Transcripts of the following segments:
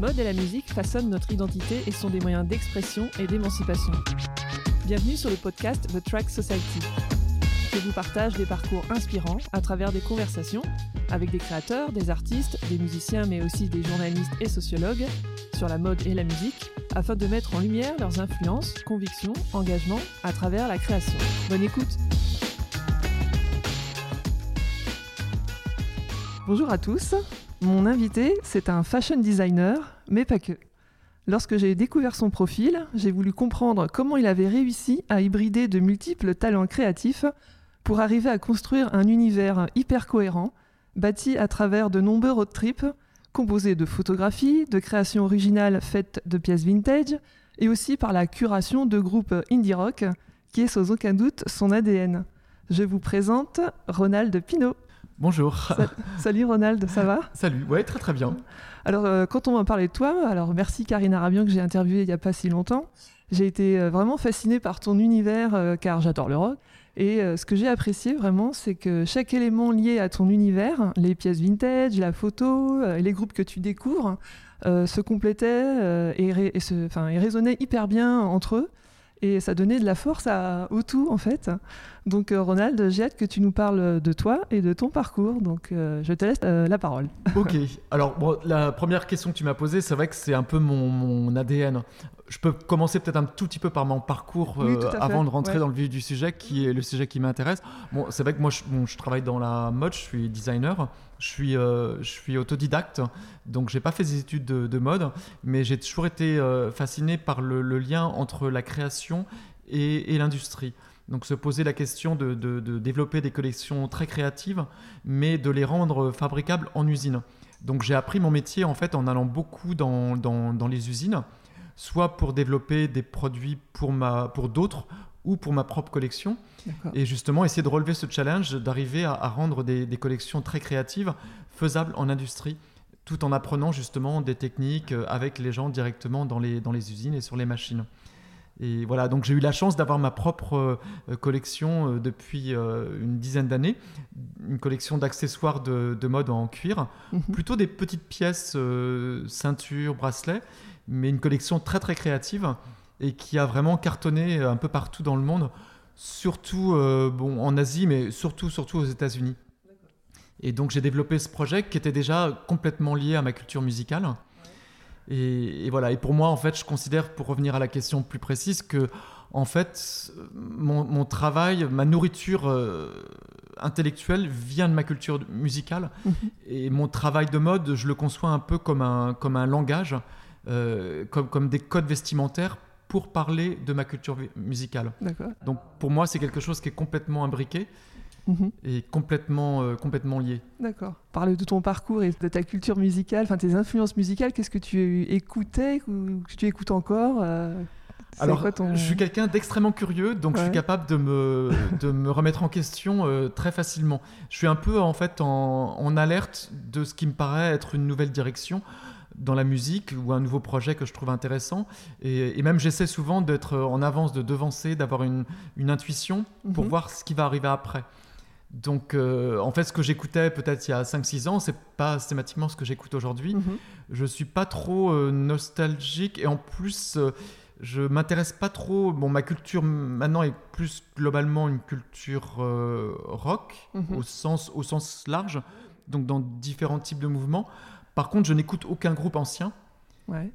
mode et la musique façonnent notre identité et sont des moyens d'expression et d'émancipation. Bienvenue sur le podcast The Track Society. Je vous partage des parcours inspirants à travers des conversations avec des créateurs, des artistes, des musiciens mais aussi des journalistes et sociologues sur la mode et la musique afin de mettre en lumière leurs influences, convictions, engagements à travers la création. Bonne écoute Bonjour à tous, mon invité c'est un fashion designer, mais pas que. Lorsque j'ai découvert son profil, j'ai voulu comprendre comment il avait réussi à hybrider de multiples talents créatifs pour arriver à construire un univers hyper cohérent, bâti à travers de nombreux road trips, composés de photographies, de créations originales faites de pièces vintage, et aussi par la curation de groupes indie rock, qui est sans aucun doute son ADN. Je vous présente Ronald Pinault. Bonjour. salut Ronald, ça va? Salut, ouais, très très bien. Alors, euh, quand on va parler de toi, alors merci Karine Arabian que j'ai interviewée il n'y a pas si longtemps. J'ai été euh, vraiment fascinée par ton univers euh, car j'adore le rock. Et ce que j'ai apprécié vraiment, c'est que chaque élément lié à ton univers, les pièces vintage, la photo, les groupes que tu découvres, se complétaient et, et, et résonnaient hyper bien entre eux et ça donnait de la force à, au tout en fait. Donc euh, Ronald, j'ai hâte que tu nous parles de toi et de ton parcours, donc euh, je te laisse euh, la parole. ok, alors bon, la première question que tu m'as posée, c'est vrai que c'est un peu mon, mon, ADN. Je peux commencer peut-être un tout petit peu par mon parcours avant de rentrer dans le vif du sujet, qui est le sujet qui m'intéresse. Bon, c'est vrai que moi je, je travaille dans la mode, je suis designer. Je suis, euh, je suis autodidacte, donc j'ai pas fait des études de, mode, mais j'ai toujours été euh, fasciné par le, lien entre la création et, l'industrie. Donc se poser la question de, développer des collections très créatives, mais de les rendre fabricables en usine. Donc j'ai appris mon métier en fait en allant beaucoup dans, dans, les usines, soit pour développer des produits pour, pour d'autres, ou pour ma propre collection. Et justement, essayer de relever ce challenge, d'arriver à, rendre des, collections très créatives, faisables en industrie, tout en apprenant justement des techniques euh, avec les gens directement dans les, dans les usines et sur les machines. Et voilà, donc j'ai eu la chance d'avoir ma propre euh, collection euh, depuis une dizaine d'années, une collection d'accessoires de, mode en cuir, mhm. plutôt des petites pièces, ceintures, bracelets, mais une collection très très créative et qui a vraiment cartonné un peu partout dans le monde, surtout euh, bon, en Asie, mais surtout, surtout aux États-Unis. Et donc j'ai développé ce projet qui était déjà complètement lié à ma culture musicale. Et, voilà. Et pour moi, en fait, je considère, pour revenir à la question plus précise, que en fait, mon, travail, ma nourriture euh, intellectuelle vient de ma culture musicale. Mhm. Et mon travail de mode, je le conçois un peu comme un, comme un langage, euh, comme, comme des codes vestimentaires pour parler de ma culture musicale. Donc pour moi, c'est quelque chose qui est complètement imbriqué mhm. et complètement, euh, complètement lié. D'accord. Parler de ton parcours et de ta culture musicale, enfin tes influences musicales, qu'est-ce que tu écoutais ou que tu écoutes encore euh, alors, je suis quelqu'un d'extrêmement curieux, donc je suis capable de me, de me remettre en question euh, très facilement. Je suis un peu en fait en, en, alerte de ce qui me paraît être une nouvelle direction dans la musique ou un nouveau projet que je trouve intéressant. Et, même j'essaie souvent d'être en avance, de devancer, d'avoir une, une, intuition pour mhm. voir ce qui va arriver après. Donc, euh, en fait, ce que j'écoutais peut-être il y a 5-6 ans, c'est pas systématiquement ce que j'écoute aujourd'hui. Mhm. Je suis pas trop euh, nostalgique et en plus, euh, je m'intéresse pas trop. Bon, ma culture maintenant est plus globalement une culture rock mhm. au, sens, au sens large, donc dans différents types de mouvements. Par contre, je n'écoute aucun groupe ancien.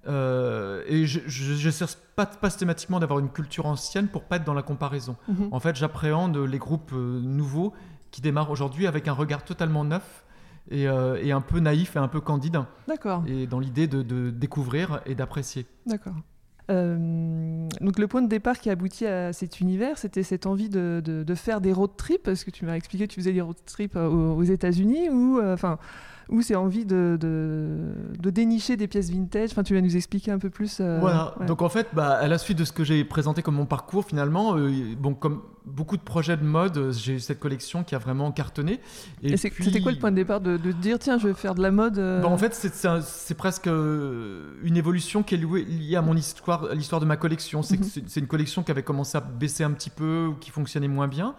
Euh, et je ne pas, pas systématiquement d'avoir une culture ancienne pour pas être dans la comparaison. Mhm. En fait, j'appréhende les groupes euh, nouveaux qui démarrent aujourd'hui avec un regard totalement neuf et, euh, et, un peu naïf et un peu candide. D'accord. Et dans l'idée de, de, découvrir et d'apprécier. D'accord. donc le point de départ qui a abouti à cet univers, c'était cette envie de, de, faire des road trips, parce que tu m'as expliqué que tu faisais des road trips aux, aux États-Unis, ou enfin ou c'est envie de, de, dénicher des pièces vintage Enfin, tu vas nous expliquer un peu plus. Euh, voilà. Donc en fait, bah, à la suite de ce que j'ai présenté comme mon parcours, finalement, euh, bon, comme beaucoup de projets de mode, j'ai eu cette collection qui a vraiment cartonné. Et, c'était quoi le point de départ de, de dire tiens, je vais faire de la mode euh bah, En fait, c'est presque une évolution qui est liée à mon histoire, l'histoire de ma collection. C'est une collection qui avait commencé à baisser un petit peu ou qui fonctionnait moins bien.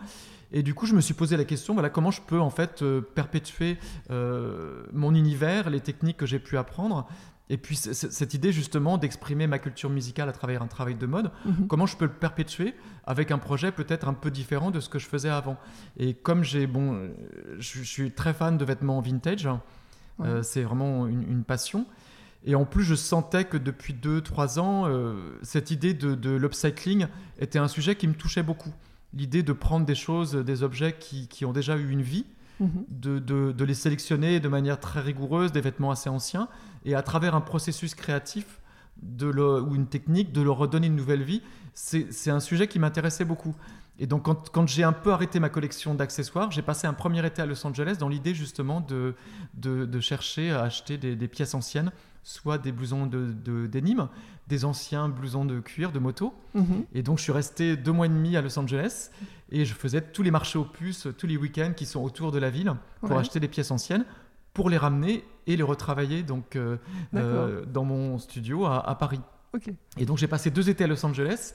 Et du coup, je me suis posé la question, voilà, comment je peux en fait euh, perpétuer euh, mon univers, les techniques que j'ai pu apprendre, Et puis cette idée justement d'exprimer ma culture musicale à travers un travail de mode, mhm. comment je peux le perpétuer avec un projet peut-être un peu différent de ce que je faisais avant. Et comme j'ai bon, je, suis très fan de vêtements vintage, euh, c'est vraiment une, passion. Et en plus, je sentais que depuis 2-3 ans, euh, cette idée de, l'upcycling était un sujet qui me touchait beaucoup. L'idée de prendre des choses, des objets qui, qui ont déjà eu une vie, mhm. de, de, les sélectionner de manière très rigoureuse, des vêtements assez anciens, et à travers un processus créatif de ou une technique, de leur redonner une nouvelle vie, c'est un sujet qui m'intéressait beaucoup. Et donc quand, quand j'ai un peu arrêté ma collection d'accessoires, j'ai passé un premier été à Los Angeles dans l'idée justement de, de, de, chercher à acheter des, des, pièces anciennes, soit des blousons de, d'énigmes, des anciens blousons de cuir, de moto. Mhm. Et donc je suis resté deux mois et demi à Los Angeles et je faisais tous les marchés aux puces, tous les week-ends qui sont autour de la ville pour acheter des pièces anciennes pour les ramener et les retravailler donc, euh, euh, dans mon studio à, Paris. Et donc j'ai passé deux étés à Los Angeles.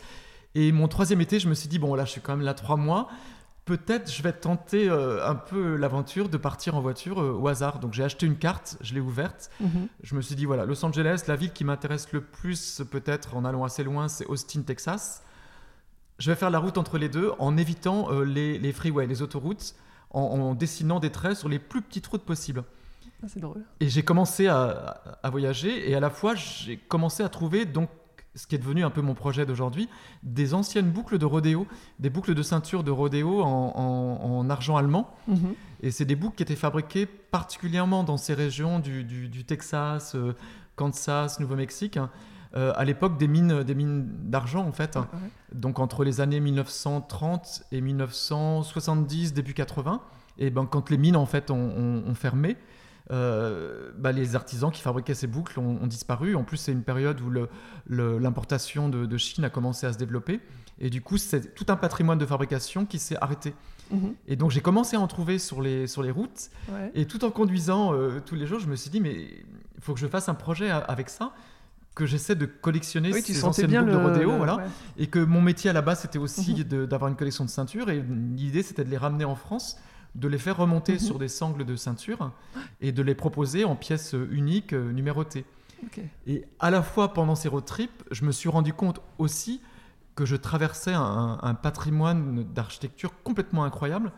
Et mon troisième été, je me suis dit, bon là, je suis quand même là trois mois. Peut-être je vais tenter euh, un peu l'aventure de partir en voiture au hasard. Donc j'ai acheté une carte, je l'ai ouverte. Mhm. Je me suis dit, voilà, Los Angeles, la ville qui m'intéresse le plus, peut-être en allant assez loin, c'est Austin, Texas. Je vais faire la route entre les deux en évitant les, les freeways, les autoroutes, en dessinant des traits sur les plus petites routes possibles. Ah, c'est drôle. Et j'ai commencé à, voyager et à la fois j'ai commencé à trouver donc ce qui est devenu un peu mon projet d'aujourd'hui, des anciennes boucles de rodéo, des boucles de ceinture de rodéo en, argent allemand. Mhm. Et c'est des boucles qui étaient fabriquées particulièrement dans ces régions du, Texas, euh, Kansas, Nouveau-Mexique, hein. euh, à l'époque des mines, des mines d'argent en fait. Donc entre les années 1930 et 1970, début 80. Et ben, quand les mines en fait ont fermé, euh, bah, les artisans qui fabriquaient ces boucles ont, disparu. En plus, c'est une période où l'importation de, Chine a commencé à se développer. Et du coup, c'est tout un patrimoine de fabrication qui s'est arrêté. Mhm. Et donc, j'ai commencé à en trouver sur les, sur les routes. Et tout en conduisant euh, tous les jours, je me suis dit, mais il faut que je fasse un projet avec ça que j'essaie de collectionner ces anciennes boucles de rodéo, voilà, et que mon métier à la base c'était aussi mhm. d'avoir une collection de ceintures, et l'idée c'était de les ramener en France de les faire remonter mhm. sur des sangles de ceinture et de les proposer en pièces uniques euh, numérotées. Et à la fois pendant ces road trips, je me suis rendu compte aussi que je traversais un, patrimoine d'architecture complètement incroyable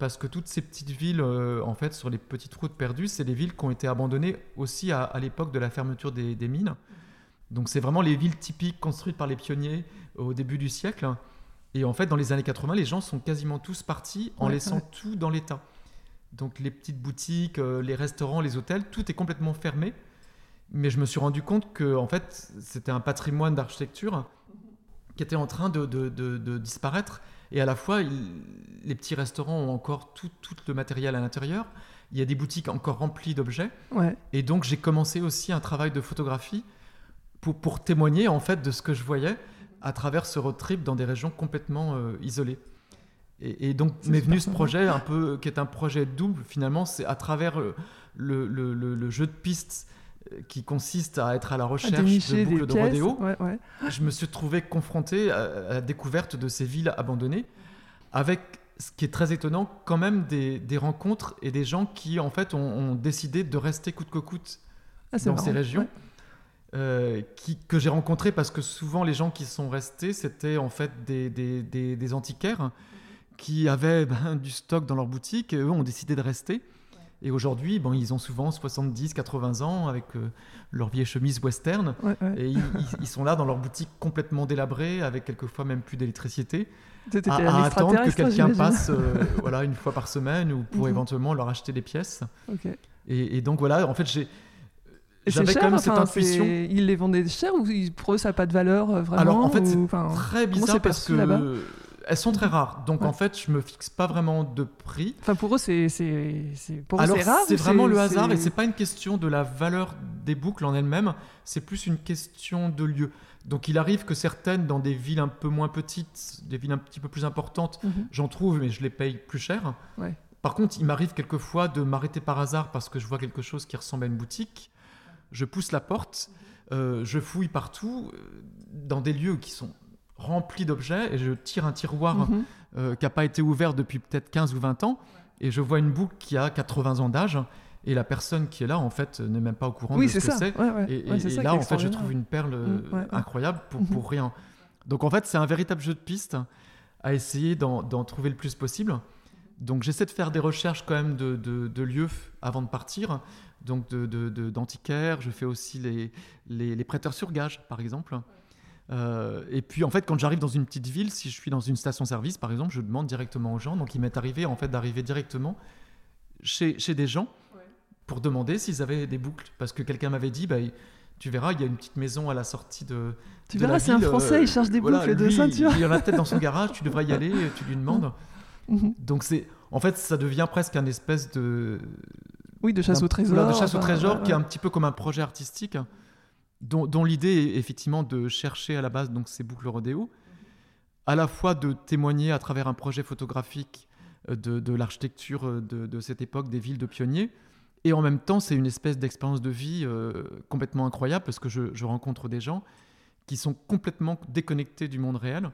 parce que toutes ces petites villes, euh, en fait, sur les petites routes perdues, c'est des villes qui ont été abandonnées aussi à, l'époque de la fermeture des, des mines. Donc c'est vraiment les villes typiques construites par les pionniers au début du siècle. Et en fait, dans les années 80, les gens sont quasiment tous partis en laissant tout dans l'état. Donc les petites boutiques, euh, les restaurants, les hôtels, tout est complètement fermé. Mais je me suis rendu compte que en fait, c'était un patrimoine d'architecture qui était en train de, de, disparaître. Et à la fois, les petits restaurants ont encore tout, tout le matériel à l'intérieur. Il y a des boutiques encore remplies d'objets. Et donc, j'ai commencé aussi un travail de photographie pour, pour témoigner en fait de ce que je voyais à travers ce road trip dans des régions complètement euh, isolées. Et, donc m'est venu ce projet un peu qui est un projet double finalement, c'est à travers euh, le, le, le, jeu de pistes euh, qui consiste à être à la recherche de boucles de rodéo. Je me suis trouvé confronté à, la découverte de ces villes abandonnées avec ce qui est très étonnant, quand même des, des rencontres et des gens qui en fait ont, décidé de rester coûte que coûte ah, dans ces régions. Euh, qui, que j'ai rencontré parce que souvent les gens qui sont restés, c'était en fait des, des, des, antiquaires qui avaient ben, du stock dans leur boutique et eux ont décidé de rester. Et aujourd'hui, bon, ils ont souvent 70, 80 ans avec euh, leur vieille chemise western. Et ils, sont là dans leur boutique complètement délabrée, avec quelquefois même plus d'électricité, à, attendre que quelqu'un passe euh, voilà, une fois par semaine ou pour mhm. éventuellement leur acheter des pièces. Et, et, donc voilà, en fait, j'ai j'avais quand même cette intuition. Ils les vendaient cher ou pour eux ça n'a pas de valeur euh, vraiment Alors en fait c'est très bizarre parce que elles sont très rares. Donc en fait, je me fixe pas vraiment de prix. Enfin pour eux c'est pour Alors c'est vraiment le hasard et c'est pas une question de la valeur des boucles en elles-mêmes, c'est plus une question de lieu. Donc il arrive que certaines dans des villes un peu moins petites, des villes un petit peu plus importantes, mhm. j'en trouve mais je les paye plus cher. Par contre, il m'arrive quelquefois de m'arrêter par hasard parce que je vois quelque chose qui ressemble à une boutique je pousse la porte, euh, je fouille partout, euh, dans des lieux qui sont remplis d'objets, et je tire un tiroir mhm. euh, qui n'a pas été ouvert depuis peut-être 15 ou 20 ans, et je vois une boucle qui a 80 ans d'âge, et la personne qui est là, en fait, n'est même pas au courant de ce que c'est. et, là, en fait, je trouve une perle mm, incroyable pour, mm-hmm. pour rien. Donc, en fait, c'est un véritable jeu de piste à essayer d'en trouver le plus possible. Donc, j'essaie de faire des recherches quand même de, de, lieux avant de partir. Donc, d'antiquaires. je fais aussi les, les, les prêteurs sur gage, par exemple. Euh, et puis en fait, quand j'arrive dans une petite ville, si je suis dans une station-service par exemple, je demande directement aux gens. Donc il m'est arrivé en fait d'arriver directement chez, chez, des gens pour demander s'ils avaient des boucles. Parce que quelqu'un m'avait dit, bah, tu verras, il y a une petite maison à la sortie de. Tu verras, c'est un Français, il cherche des boucles de ceinture. Il y en a peut-être dans son garage, tu devrais y aller, tu lui demandes. Mhm. Donc c'est, en fait, ça devient presque un espèce de. Oui, de chasse au trésor. de chasse au trésor, qui est un petit peu comme un projet artistique dont, l'idée est effectivement de chercher à la base donc ces boucles rodéo, à la fois de témoigner à travers un projet photographique euh, de, l'architecture euh, de, cette époque, des villes de pionniers, et en même temps c'est une espèce d'expérience de vie euh, complètement incroyable parce que je, rencontre des gens qui sont complètement déconnectés du monde réel,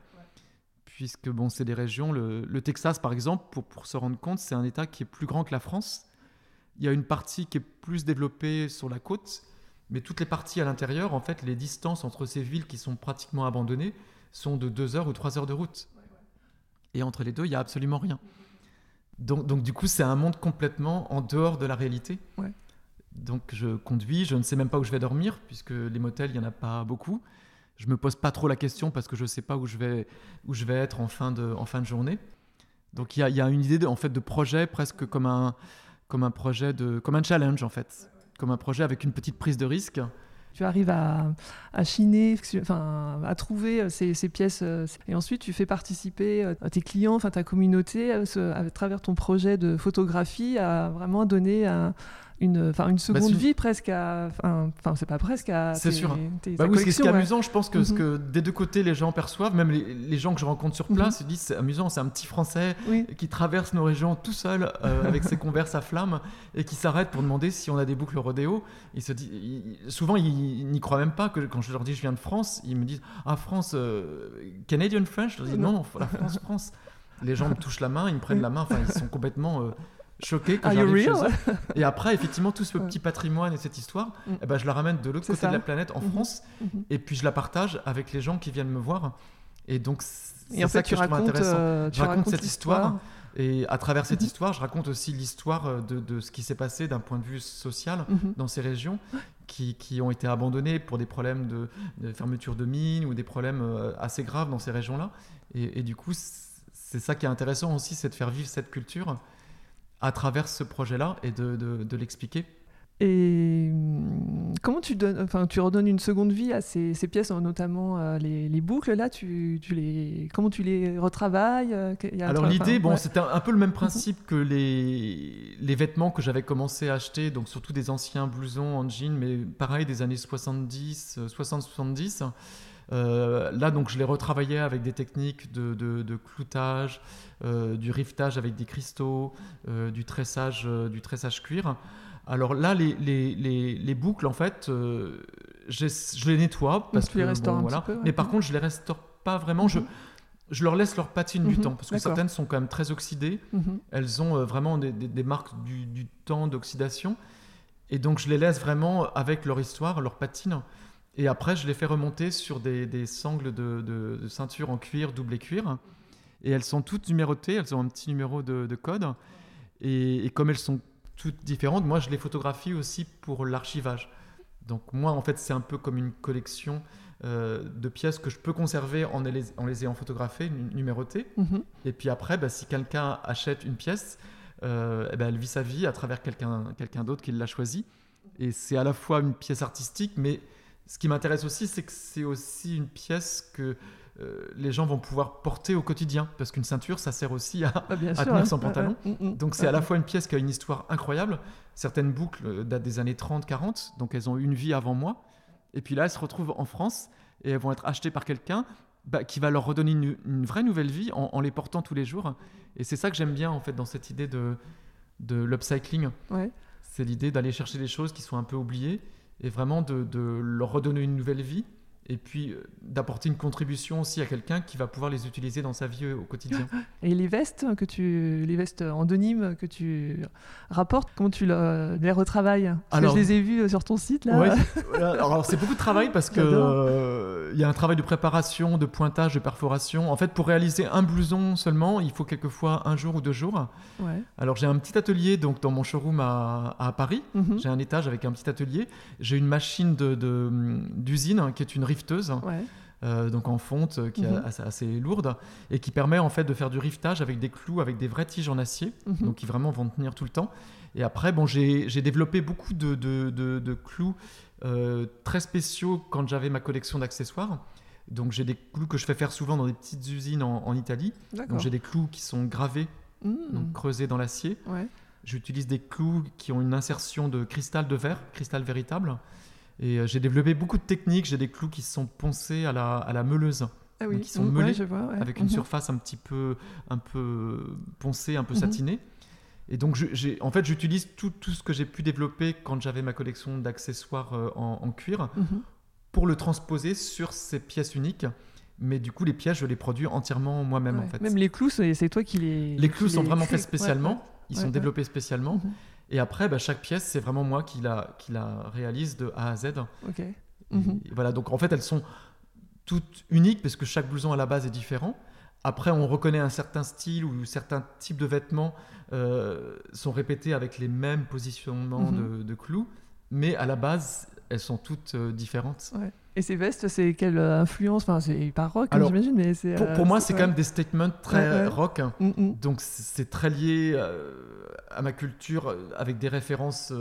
puisque bon c'est des régions, le, Texas par exemple, pour, pour se rendre compte, c'est un État qui est plus grand que la France. Il y a une partie qui est plus développée sur la côte, mais toutes les parties à l'intérieur, en fait, les distances entre ces villes qui sont pratiquement abandonnées sont de 2 heures ou 3 heures de route. Et entre les deux, il n'y a absolument rien. Donc, donc du coup, c'est un monde complètement en dehors de la réalité. Donc je conduis, je ne sais même pas où je vais dormir, puisque les motels, il n'y en a pas beaucoup. Je me pose pas trop la question parce que je sais pas où je vais, où je vais être en fin de, en fin de journée. Donc il y a, une idée de, en fait, de projet presque comme un, comme un projet, de, comme un challenge en fait comme un projet avec une petite prise de risque. Tu arrives à, chiner, enfin, à trouver euh, ces, pièces euh, et ensuite tu fais participer euh, tes clients, enfin ta communauté à, travers ton projet de photographie à vraiment donner un, une, une seconde bah, vie presque à. Enfin, c'est pas presque à. C'est sûr. bah oui, ce qui est amusant, je pense que ce mhm. que des deux côtés les gens perçoivent, même les, gens que je rencontre sur place, mhm. ils disent c'est amusant, c'est un petit Français qui traverse nos régions tout seul euh, avec ses converses à flammes et qui s'arrête pour demander si on a des boucles rodéo. Il se dit, souvent, ils n'y croient même pas que quand je leur dis je viens de France, ils me disent ah France, euh, Canadian French? Je leur dis non, non, la France, France. Les gens me touchent la main, ils me prennent la main, enfin ils sont complètement euh, choqué que j'arrive. Et après, effectivement, tout ce petit patrimoine et cette histoire, mm. eh ben, je la ramène de l'autre côté de la planète, en mm-hmm. France, mm-hmm. et puis je la partage avec les gens qui viennent me voir. Et donc, c'est ça que je trouve intéressant. Euh, je raconte cette histoire. Et à travers cette mm-hmm. histoire, je raconte aussi l'histoire euh, de, de, ce qui s'est passé d'un point de vue social dans ces régions qui, qui, ont été abandonnées pour des problèmes de, fermeture de mines ou des problèmes euh, assez graves dans ces régions-là. Et, et, du coup, c'est ça qui est intéressant aussi, c'est de faire vivre cette culture à travers ce projet-là et de, de, l'expliquer. Et hum, comment tu donnes, enfin, tu redonnes une seconde vie à ces, ces pièces, notamment euh, les, les, boucles là, tu, tu, les, comment tu les retravailles euh, Alors l'idée, bon, c'était un, peu le même principe que les, les vêtements que j'avais commencé à acheter, donc surtout des anciens blousons en jean, mais pareil des années 70, 60-70. Euh, là, donc, je l'ai retravaillé avec des techniques de, de, cloutage, euh, du riftage avec des cristaux, euh, du, tressage, du tressage cuir. Alors là, les, les, les, boucles, en fait, je les nettoie parce que les bon, voilà. Peu, mais par contre, je les restaure pas vraiment. je, mhm. je leur laisse leur patine du mhm. temps parce que certaines sont quand même très oxydées. Mhm. Elles ont vraiment des, des, marques du, du temps d'oxydation. Et donc, je les laisse vraiment avec leur histoire, leur patine. Et après, je les fais remonter sur des, sangles de, ceinture en cuir, doublé cuir. Et elles sont toutes numérotées, elles ont un petit numéro de, code. Et, comme elles sont toutes différentes, moi, je les photographie aussi pour l'archivage. Donc moi, en fait, c'est un peu comme une collection euh, de pièces que je peux conserver en les, en les ayant photographiées, numérotées. Mhm. Et puis après, bah, si quelqu'un achète une pièce, euh, eh ben, elle vit sa vie à travers quelqu'un quelqu'un d'autre qui l'a choisie. Et c'est à la fois une pièce artistique, mais ce qui m'intéresse aussi, c'est que c'est aussi une pièce que euh, les gens vont pouvoir porter au quotidien, parce qu'une ceinture, ça sert aussi à, ah, tenir son pantalon. Mm, mm. donc c'est à la fois une pièce qui a une histoire incroyable. Certaines boucles euh, datent des années 30-40, donc elles ont une vie avant moi. Et puis là, elles se retrouvent en France et elles vont être achetées par quelqu'un bah, qui va leur redonner une, vraie nouvelle vie en, les portant tous les jours. Et c'est ça que j'aime bien en fait dans cette idée de, de l'upcycling. C'est l'idée d'aller chercher des choses qui sont un peu oubliées et vraiment de, leur redonner une nouvelle vie et puis euh, d'apporter une contribution aussi à quelqu'un qui va pouvoir les utiliser dans sa vie euh, au quotidien. Et les vestes que tu, les vestes en denim que tu rapportes, comment tu les retravailles? Alors, je les ai vues sur ton site là. alors c'est beaucoup de travail parce que il y a un travail de préparation, de pointage, de perforation. En fait, pour réaliser un blouson seulement, il faut quelquefois un jour ou deux jours. Alors j'ai un petit atelier donc dans mon showroom à, à Paris. Mhm. J'ai un étage avec un petit atelier. J'ai une machine d'usine de, qui est une rifteuse. Euh, donc en fonte, euh, qui est mhm. assez, lourde et qui permet en fait de faire du riftage avec des clous, avec des vraies tiges en acier, mhm. donc qui vraiment vont tenir tout le temps. Et après, bon, j'ai développé beaucoup de, de, clous euh, très spéciaux quand j'avais ma collection d'accessoires. Donc j'ai des clous que je fais faire souvent dans des petites usines en, Italie. Donc j'ai des clous qui sont gravés, mmh. donc creusés dans l'acier. J'utilise des clous qui ont une insertion de cristal de verre, cristal véritable. Et euh, j'ai développé beaucoup de techniques. J'ai des clous qui sont poncés à la, à la meuleuse. Ah oui. qui sont mmh, meulés avec une mmh. surface un petit peu, un peu poncée, un peu satinée. Et donc, j'ai, en fait, j'utilise tout, tout, ce que j'ai pu développer quand j'avais ma collection d'accessoires euh, en, cuir pour le transposer sur ces pièces uniques. Mais du coup, les pièces, je les produis entièrement moi-même. En fait. Même les clous, c'est toi qui les. Les clous sont vraiment faits spécialement. Ils sont développés spécialement. Mhm. Et après, bah, chaque pièce, c'est vraiment moi qui la, qui la réalise de A à Z. Ok. Mhm. Voilà, donc en fait, elles sont toutes uniques parce que chaque blouson à la base est différent. Après, on reconnaît un certain style ou certains types de vêtements euh, sont répétés avec les mêmes positionnements mhm. de, de, clous, mais à la base, elles sont toutes euh, différentes. Et ces vestes, c'est quelle euh, influence? Enfin, c'est pas rock, hein, j'imagine, mais c'est. Pour, pour, moi, c'est quand même des statements très rock. Hein. Mm, mm. Donc, c'est très lié à ma culture, avec des références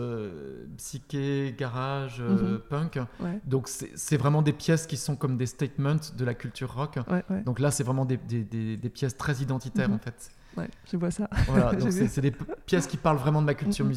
psyché, garage, mm-hmm. punk. Donc, c'est vraiment des pièces qui sont comme des statements de la culture rock. Donc là, c'est vraiment des, des, des, pièces très identitaires, mm-hmm. en fait. Ouais, je vois ça. Voilà, donc c'est des pièces qui parlent vraiment de ma culture mm-hmm.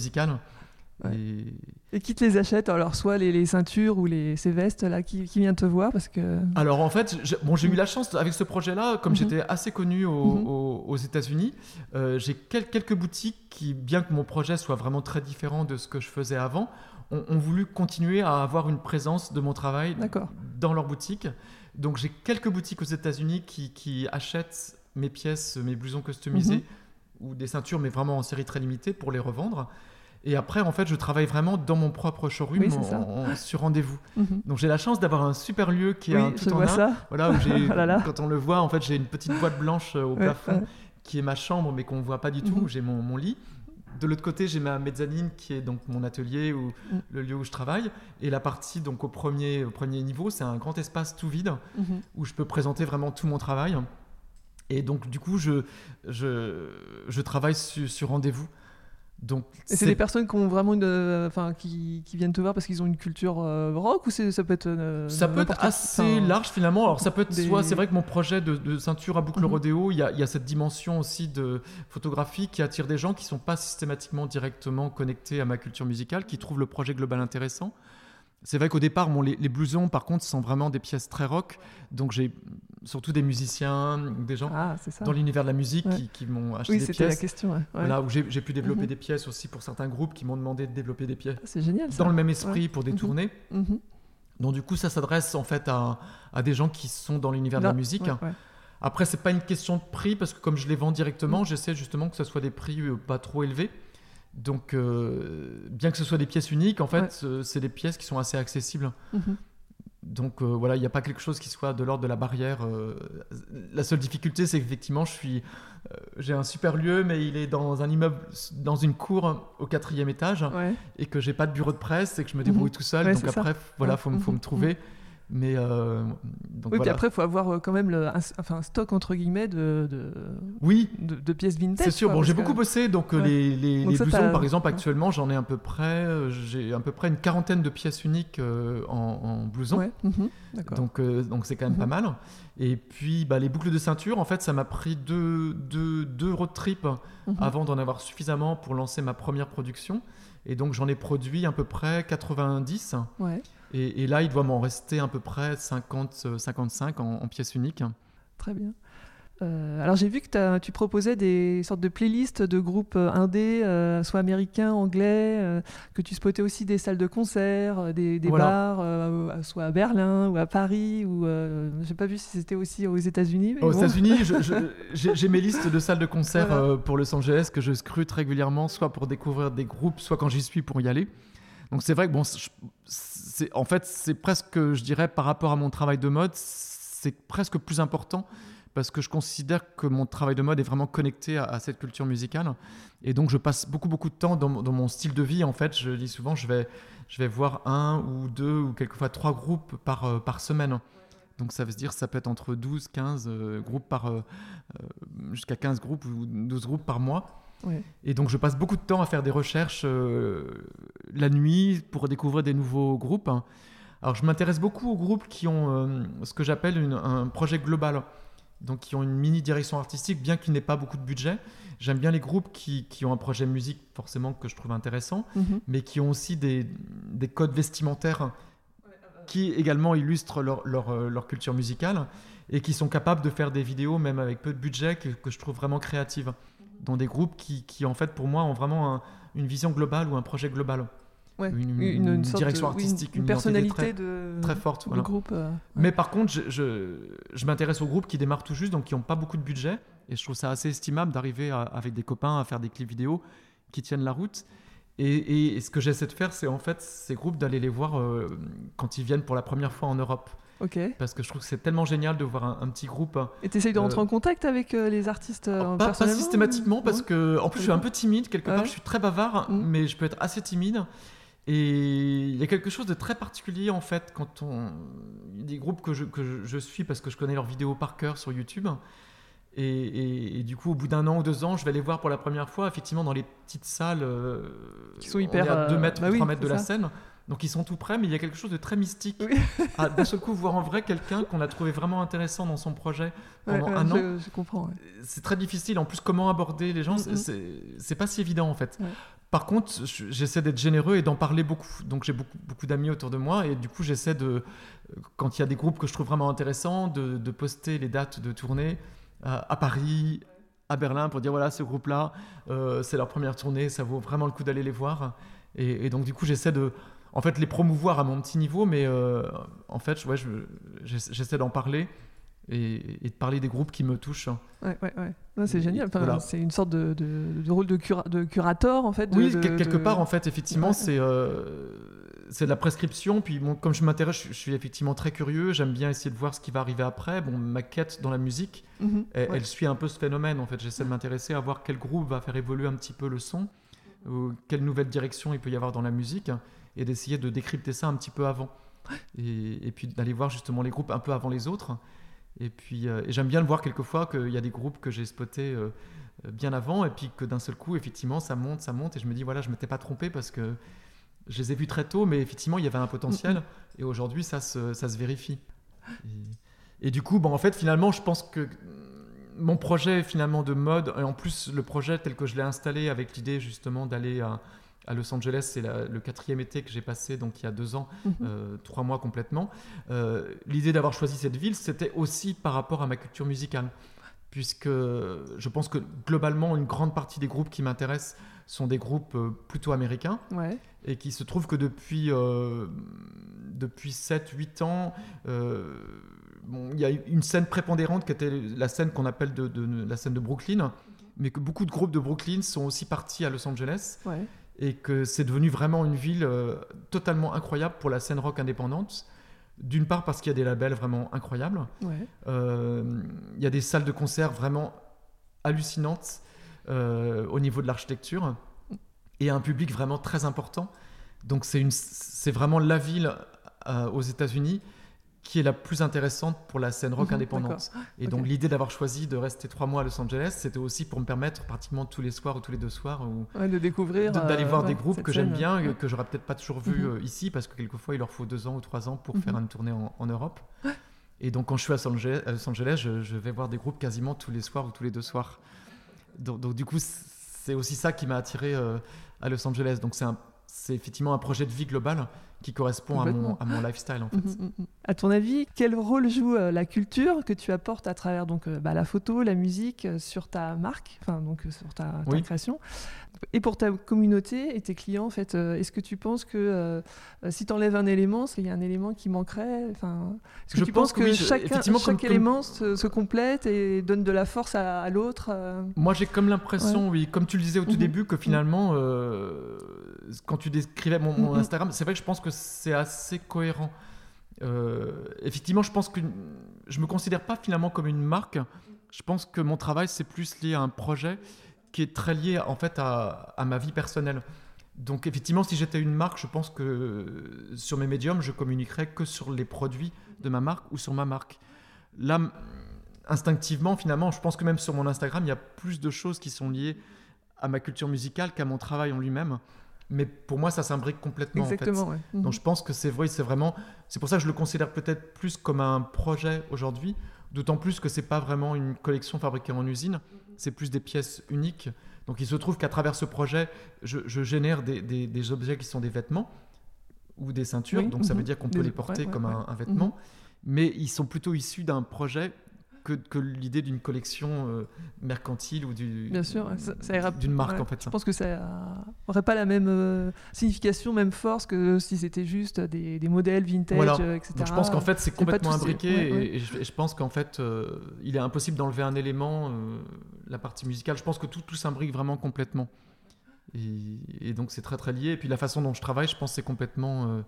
Et... qui te les achète Alors, soit les, ceintures ou les, ces vestes là qui, qui vient te voir parce que. Alors, en fait, j'ai bon, eu la chance avec ce projet-là, comme mhm. j'étais assez connu mhm. aux États-Unis, euh, j'ai quelques boutiques qui, bien que mon projet soit vraiment très différent de ce que je faisais avant, ont, voulu continuer à avoir une présence de mon travail dans leur boutique. Donc, j'ai quelques boutiques aux États-Unis qui, qui, achètent mes pièces, mes blousons customisés mhm. ou des ceintures, mais vraiment en série très limitée pour les revendre. Et après, en fait, je travaille vraiment dans mon propre showroom sur rendez-vous. Mhm. Donc j'ai la chance d'avoir un super lieu qui est un tout en un. Ça. Voilà, où oh quand on le voit, en fait, j'ai une petite boîte blanche euh, au plafond qui est ma chambre, mais qu'on ne voit pas du tout. Mhm. J'ai mon, mon, lit. De l'autre côté, j'ai ma mezzanine qui est donc mon atelier ou mhm. le lieu où je travaille. Et la partie donc au premier, au premier niveau, c'est un grand espace tout vide où je peux présenter vraiment tout mon travail. Et donc du coup, je, je, je travaille sur rendez-vous. Donc, c'est des personnes qui ont vraiment une, enfin, qui, qui, viennent te voir parce qu'ils ont une culture euh, rock ou ça peut être euh, ça peut être assez large finalement. Alors ça peut être soit c'est vrai que mon projet de, ceinture à boucle mhm. rodéo, il y, a, il y, a, cette dimension aussi de photographie qui attire des gens qui sont pas systématiquement directement connectés à ma culture musicale, qui trouvent le projet global intéressant. C'est vrai qu'au départ, les, les, blousons, par contre, sont vraiment des pièces très rock. Donc j'ai surtout des musiciens, des gens ah, dans l'univers de la musique qui, m'ont acheté des pièces. Oui, la question. Voilà, où j'ai pu développer mhm. des pièces aussi pour certains groupes qui m'ont demandé de développer des pièces. C'est génial. Dans le même esprit pour des mhm. tournées. Mhm. Donc du coup, ça s'adresse en fait à, à, des gens qui sont dans l'univers de la musique. Après, c'est pas une question de prix parce que comme je les vends directement, j'essaie justement que ce soit des prix euh, pas trop élevés. Donc, euh, bien que ce soit des pièces uniques, en fait, euh, c'est des pièces qui sont assez accessibles. Mhm. Donc euh, voilà, il n'y a pas quelque chose qui soit de l'ordre de la barrière. la seule difficulté, c'est qu'effectivement, je suis, j'ai un super lieu, mais il est dans un immeuble, dans une cour au quatrième étage, et que j'ai pas de bureau de presse, et que je me débrouille mhm. tout seul. donc après, voilà, faut, faut me trouver. Mais euh, donc oui, puis après, il faut avoir euh, quand même le, un, enfin, un stock entre guillemets de, de oui. de, pièces vintage. C'est sûr. bon, j'ai beaucoup bossé, donc euh, les, les, les blousons, par exemple, actuellement, j'en ai à peu près, j'ai à peu près une quarantaine de pièces uniques en, en blouson. Ouais. Mhm. donc, donc c'est quand même pas mhm. mal. Et puis, bah, les boucles de ceinture, en fait, ça m'a pris deux, deux, deux road trips mhm. avant d'en avoir suffisamment pour lancer ma première production. Et donc, j'en ai produit à peu près 90. Ouais. Et, là, il doit m'en rester à peu près 50-55 en, pièces uniques. Très bien. Euh, alors j'ai vu que tu proposais des sortes de playlists de groupes euh, indés, euh, soit américains, anglais, que tu spottais aussi des salles de concert, des, bars, soit à Berlin ou à Paris, ou j'ai pas vu si c'était aussi aux États-Unis. Aux États-Unis, j'ai mes listes de salles de concert pour Los Angeles que je scrute régulièrement, soit pour découvrir des groupes, soit quand j'y suis pour y aller. Donc c'est vrai que bon, en fait c'est presque, je dirais, par rapport à mon travail de mode, c'est presque plus important parce que je considère que mon travail de mode est vraiment connecté à, cette culture musicale. Et donc, je passe beaucoup, beaucoup de temps dans, mon style de vie. En fait, je dis souvent, je vais, je vais voir un ou deux ou quelquefois trois groupes par, euh, par semaine. Donc, ça veut dire ça peut être entre 12, 15 euh, groupes par. Euh, jusqu'à 15 groupes ou 12 groupes par mois. Et donc, je passe beaucoup de temps à faire des recherches la nuit pour découvrir des nouveaux groupes. Alors, je m'intéresse beaucoup aux groupes qui ont ce que j'appelle un projet global donc qui ont une mini direction artistique, bien qu'il n'ait pas beaucoup de budget. J'aime bien les groupes qui, qui, ont un projet musique forcément que je trouve intéressant, mhm. mais qui ont aussi des, des, codes vestimentaires qui également illustrent leur, leur, euh, leur, culture musicale et qui sont capables de faire des vidéos même avec peu de budget que, que je trouve vraiment créatives. Dans des groupes qui, qui, en fait pour moi ont vraiment une vision globale ou un projet global une, direction artistique, une, personnalité très, forte. groupe. Euh, Mais par contre, je, je, m'intéresse aux groupes qui démarrent tout juste, donc qui n'ont pas beaucoup de budget. Et je trouve ça assez estimable d'arriver avec des copains à faire des clips vidéo qui tiennent la route. Et, ce que j'essaie de faire, c'est en fait ces groupes d'aller les voir euh, quand ils viennent pour la première fois en Europe. Ok. Parce que je trouve que c'est tellement génial de voir un, petit groupe. Et tu essayes de rentrer euh, en contact avec les artistes pas, pas, systématiquement, parce que en plus je suis un peu timide. Quelque part, je suis très bavard, mm. mais je peux être assez timide. Et il y a quelque chose de très particulier en fait quand on. Il y a des groupes que je, que je suis parce que je connais leurs vidéos par cœur sur YouTube. Et, et, du coup, au bout d'un an ou deux ans, je vais les voir pour la première fois, effectivement, dans les petites salles euh, qui sont hyper. à 2 mètres, bah ou 3 mètres de la scène. Donc ils sont tout près, mais il y a quelque chose de très mystique à d'un seul coup voir en vrai quelqu'un qu'on a trouvé vraiment intéressant dans son projet pendant un an. Je, comprends. C'est très difficile. En plus, comment aborder les gens, mm, mm. c'est pas si évident en fait. Par contre, j'essaie d'être généreux et d'en parler beaucoup. Donc j'ai beaucoup, beaucoup d'amis autour de moi et du coup j'essaie de, quand il y a des groupes que je trouve vraiment intéressants, de, de poster les dates de tournée euh, à Paris, à Berlin pour dire voilà ce groupe-là, euh, c'est leur première tournée, ça vaut vraiment le coup d'aller les voir. Et, donc du coup j'essaie de, en fait les promouvoir à mon petit niveau, mais euh, en fait ouais, j'essaie d'en parler et, de parler des groupes qui me touchent. Ouais, ouais, ouais. c'est génial. C'est une sorte de, de, rôle de, de, curateur, en fait. oui, quelque part, en fait, effectivement, c'est euh, c'est de la prescription. Puis, bon, comme je m'intéresse, je, suis effectivement très curieux. J'aime bien essayer de voir ce qui va arriver après. Bon, ma quête dans la musique, mhm. elle, suit un peu ce phénomène. En fait, j'essaie de m'intéresser à voir quel groupe va faire évoluer un petit peu le son, ou quelle nouvelle direction il peut y avoir dans la musique, et d'essayer de décrypter ça un petit peu avant. Et, et puis d'aller voir justement les groupes un peu avant les autres. Et puis, euh, j'aime bien le voir quelquefois qu'il y a des groupes que j'ai spotés euh, bien avant, et puis que d'un seul coup, effectivement, ça monte, ça monte, et je me dis, voilà, je ne m'étais pas trompé parce que je les ai vus très tôt, mais effectivement, il y avait un potentiel, et aujourd'hui, ça se, ça se vérifie. Et, du coup, bon, en fait, finalement, je pense que mon projet finalement de mode, et en plus le projet tel que je l'ai installé avec l'idée justement d'aller à à Los Angeles, c'est le quatrième été que j'ai passé, donc il y a deux ans, mhm. euh, trois mois complètement. Euh, l'idée d'avoir choisi cette ville, c'était aussi par rapport à ma culture musicale, puisque je pense que globalement, une grande partie des groupes qui m'intéressent sont des groupes euh, plutôt américains, et qui se trouve que depuis, depuis 7-8 ans, bon, il y a une scène prépondérante qui était la scène qu'on appelle de, la scène de Brooklyn, mais que beaucoup de groupes de Brooklyn sont aussi partis à Los Angeles. Ouais. Et que c'est devenu vraiment une ville euh, totalement incroyable pour la scène rock indépendante. D'une part parce qu'il y a des labels vraiment incroyables, euh, il y a des salles de concert vraiment hallucinantes. euh, au niveau de l'architecture et un public vraiment très important. Donc c'est vraiment la ville aux États-Unis qui est la plus intéressante pour la scène rock mhm, indépendante. Et donc l'idée d'avoir choisi de rester trois mois à Los Angeles, c'était aussi pour me permettre pratiquement tous les soirs ou tous les deux soirs ou de découvrir, d'aller voir euh, des groupes que j'aime bien, que j'aurais peut-être pas toujours vu euh, ici parce que quelquefois il leur faut deux ans ou trois ans pour faire mhm. une tournée en, Europe. Et donc quand je suis à Los Angeles, je, vais voir des groupes quasiment tous les soirs ou tous les deux soirs. Donc, du coup c'est aussi ça qui m'a attiré euh, à Los Angeles. Donc c'est effectivement un projet de vie global qui correspond à mon, à mon, lifestyle en fait. Mm, mm, mm. À ton avis, quel rôle joue euh, la culture que tu apportes à travers donc euh, bah, la photo, la musique euh, sur ta marque, enfin donc sur ta, création? Et pour ta communauté et tes clients en fait, est-ce que tu penses que si tu enlèves un élément, il y a un élément qui manquerait? Enfin, est-ce que je tu pense que, chaque, chaque élément Se, complète et donne de la force à, l'autre Moi, j'ai comme l'impression, oui, comme tu le disais au tout mhm. début, que finalement, quand tu décrivais mon, mon mhm. Instagram, c'est vrai que je pense que c'est assez cohérent. Euh, effectivement, je pense que je me considère pas finalement comme une marque. Je pense que mon travail c'est plus lié à un projet qui est très lié en fait à, ma vie personnelle. Donc effectivement, si j'étais une marque, je pense que sur mes médiums, je communiquerais que sur les produits de ma marque ou sur ma marque. Là, instinctivement, finalement, je pense que même sur mon Instagram, il y a plus de choses qui sont liées à ma culture musicale qu'à mon travail en lui-même mais pour moi, ça s'imbrique complètement. Exactement, en fait. Donc mhm. je pense que c'est vrai, c'est vraiment. C'est pour ça que je le considère peut-être plus comme un projet aujourd'hui, d'autant plus que c'est pas vraiment une collection fabriquée en usine, c'est plus des pièces uniques. Donc il se trouve qu'à travers ce projet, je, génère des, des, objets qui sont des vêtements ou des ceintures, donc ça veut mhm. dire qu'on peut les porter comme un, vêtement, mhm. mais ils sont plutôt issus d'un projet que, l'idée d'une collection euh, mercantile ou du, Bien sûr, d'une marque en fait. Je pense que ça n'aurait pas la même euh, signification, même force que si c'était juste des, des, modèles vintage, euh, etc. je pense qu'en fait c'est complètement imbriqué et, je, pense qu'en fait il est impossible d'enlever un élément, la partie musicale. Je pense que tout, tout s'imbrique vraiment complètement. Et, et, donc c'est très très lié. Et puis la façon dont je travaille, je pense c'est complètement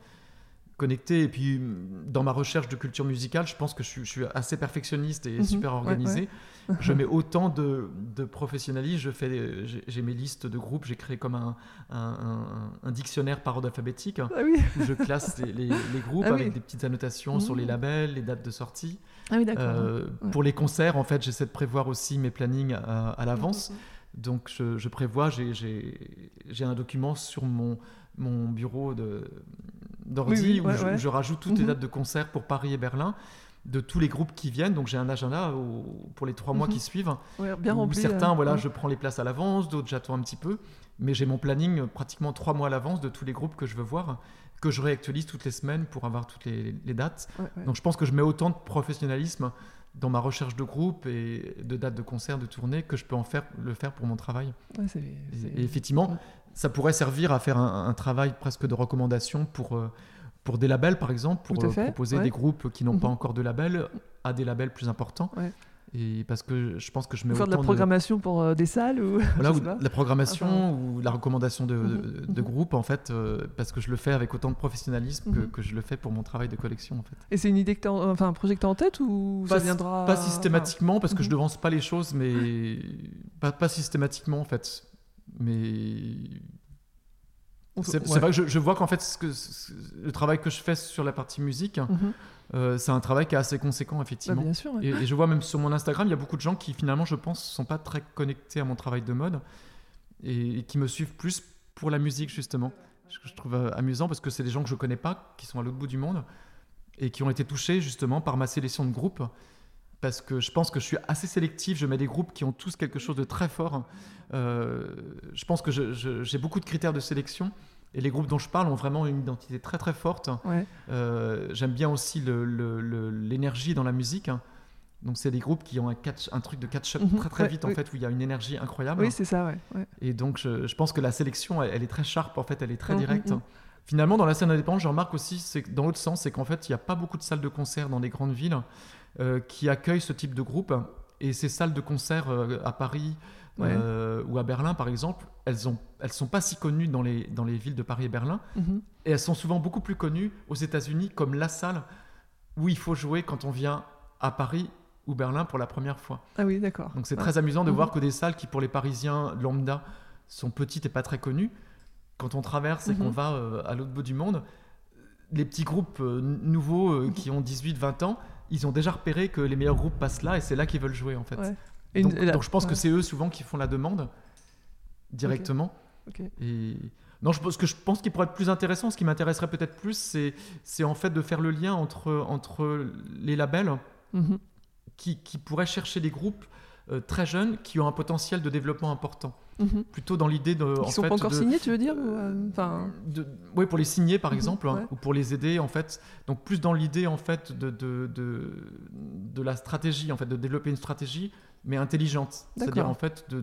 connecté. Et puis, dans ma recherche de culture musicale, je pense que je, suis assez perfectionniste et mhm. super organisé. je mets autant de, de professionnalisme. Je fais, j'ai mes listes de groupes. J'ai créé comme un, un, dictionnaire par ordre alphabétique ah où je classe les, les, groupes ah avec des petites annotations sur les mmh. labels, les dates de sortie. Ah oui, euh, pour les concerts, en fait, j'essaie de prévoir aussi mes plannings à, l'avance. Mmh, mmh, Donc, je, je prévois, j'ai un document sur mon, mon bureau de, d'ordi où je, rajoute toutes les mhm. dates de concert pour Paris et Berlin de tous les groupes qui viennent. Donc j'ai un agenda pour les trois mois qui mhm. suivent. bien rempli, certains, euh, voilà, je prends les places à l'avance, d'autres j'attends un petit peu. Mais j'ai mon planning pratiquement trois mois à l'avance de tous les groupes que je veux voir, que je réactualise toutes les semaines pour avoir toutes les, dates. Donc je pense que je mets autant de professionnalisme dans ma recherche de groupe et de dates de concert, de tournée, que je peux en faire, le faire pour mon travail. et, effectivement, ça pourrait servir à faire un, travail presque de recommandation pour, euh, pour des labels, par exemple, pour euh, proposer des groupes qui n'ont pas mhm. encore de label à des labels plus importants. Et parce que je pense que je mets faire de la programmation pour euh, des salles ou voilà, la programmation ou la recommandation de, mhm. de, groupe en fait parce que je le fais avec autant de professionnalisme que, mhm. que, je le fais pour mon travail de collection en fait. Et c'est une idée que enfin un projet que tu as en tête ou pas, ça viendra pas systématiquement parce que je ne devance pas les choses mais pas, pas systématiquement en fait mais c'est vrai que je, vois qu'en fait, ce que, le travail que je fais sur la partie musique, mhm. Euh, c'est un travail qui est assez conséquent, effectivement. Bah, bien sûr, et, je vois même sur mon Instagram, il y a beaucoup de gens qui, finalement, je pense, sont pas très connectés à mon travail de mode et, qui me suivent plus pour la musique, justement. Ce que je trouve euh, amusant parce que c'est des gens que je connais pas, qui sont à l'autre bout du monde et qui ont été touchés, justement, par ma sélection de groupes parce que je pense que je suis assez sélectif. Je mets des groupes qui ont tous quelque chose de très fort. Euh, je pense que j'ai beaucoup de critères de sélection. Et les groupes dont je parle ont vraiment une identité très très forte. Euh, j'aime bien aussi l'énergie dans la musique. Donc c'est des groupes qui ont un, catch, un truc de catch-up mhm. très très vite en fait, où il y a une énergie incroyable. Oui, c'est ça, ouais. Et donc je, pense que la sélection, elle, est très sharp en fait, elle est très mhm, directe. Mhm. Finalement, dans la scène indépendante, je remarque aussi, c'est dans l'autre sens, c'est qu'en fait, il n'y a pas beaucoup de salles de concert dans les grandes villes. Euh, qui accueillent ce type de groupe. Et ces salles de concert euh, à Paris euh, ou à Berlin, par exemple, elles ne elles sont pas si connues dans les, dans les villes de Paris et Berlin. Mhm. Et elles sont souvent beaucoup plus connues aux États-Unis comme la salle où il faut jouer quand on vient à Paris ou Berlin pour la première fois. Ah oui, d'accord. Donc c'est très amusant de mhm. voir que des salles qui, pour les Parisiens lambda, sont petites et pas très connues, quand on traverse et qu'on mhm. va à l'autre bout du monde, les petits groupes nouveaux qui ont 18-20 ans, ils ont déjà repéré que les meilleurs groupes passent là et c'est là qu'ils veulent jouer en fait. Donc, je pense que c'est eux souvent qui font la demande directement. Et non, je pense que je pense qu'il pourrait être plus intéressant. Ce qui m'intéresserait peut-être plus, c'est en fait de faire le lien entre entre les labels mhm. qui, qui pourraient chercher des groupes euh, très jeunes qui ont un potentiel de développement important. Mhm. Plutôt dans l'idée de. Ils ne sont pas encore signés, tu veux dire euh, enfin... Oui, pour les signer par mhm, exemple, hein, ou pour les aider en fait. Donc plus dans l'idée en fait de, de, de, la stratégie, en fait, de développer une stratégie, mais intelligente. C'est-à-dire en fait de,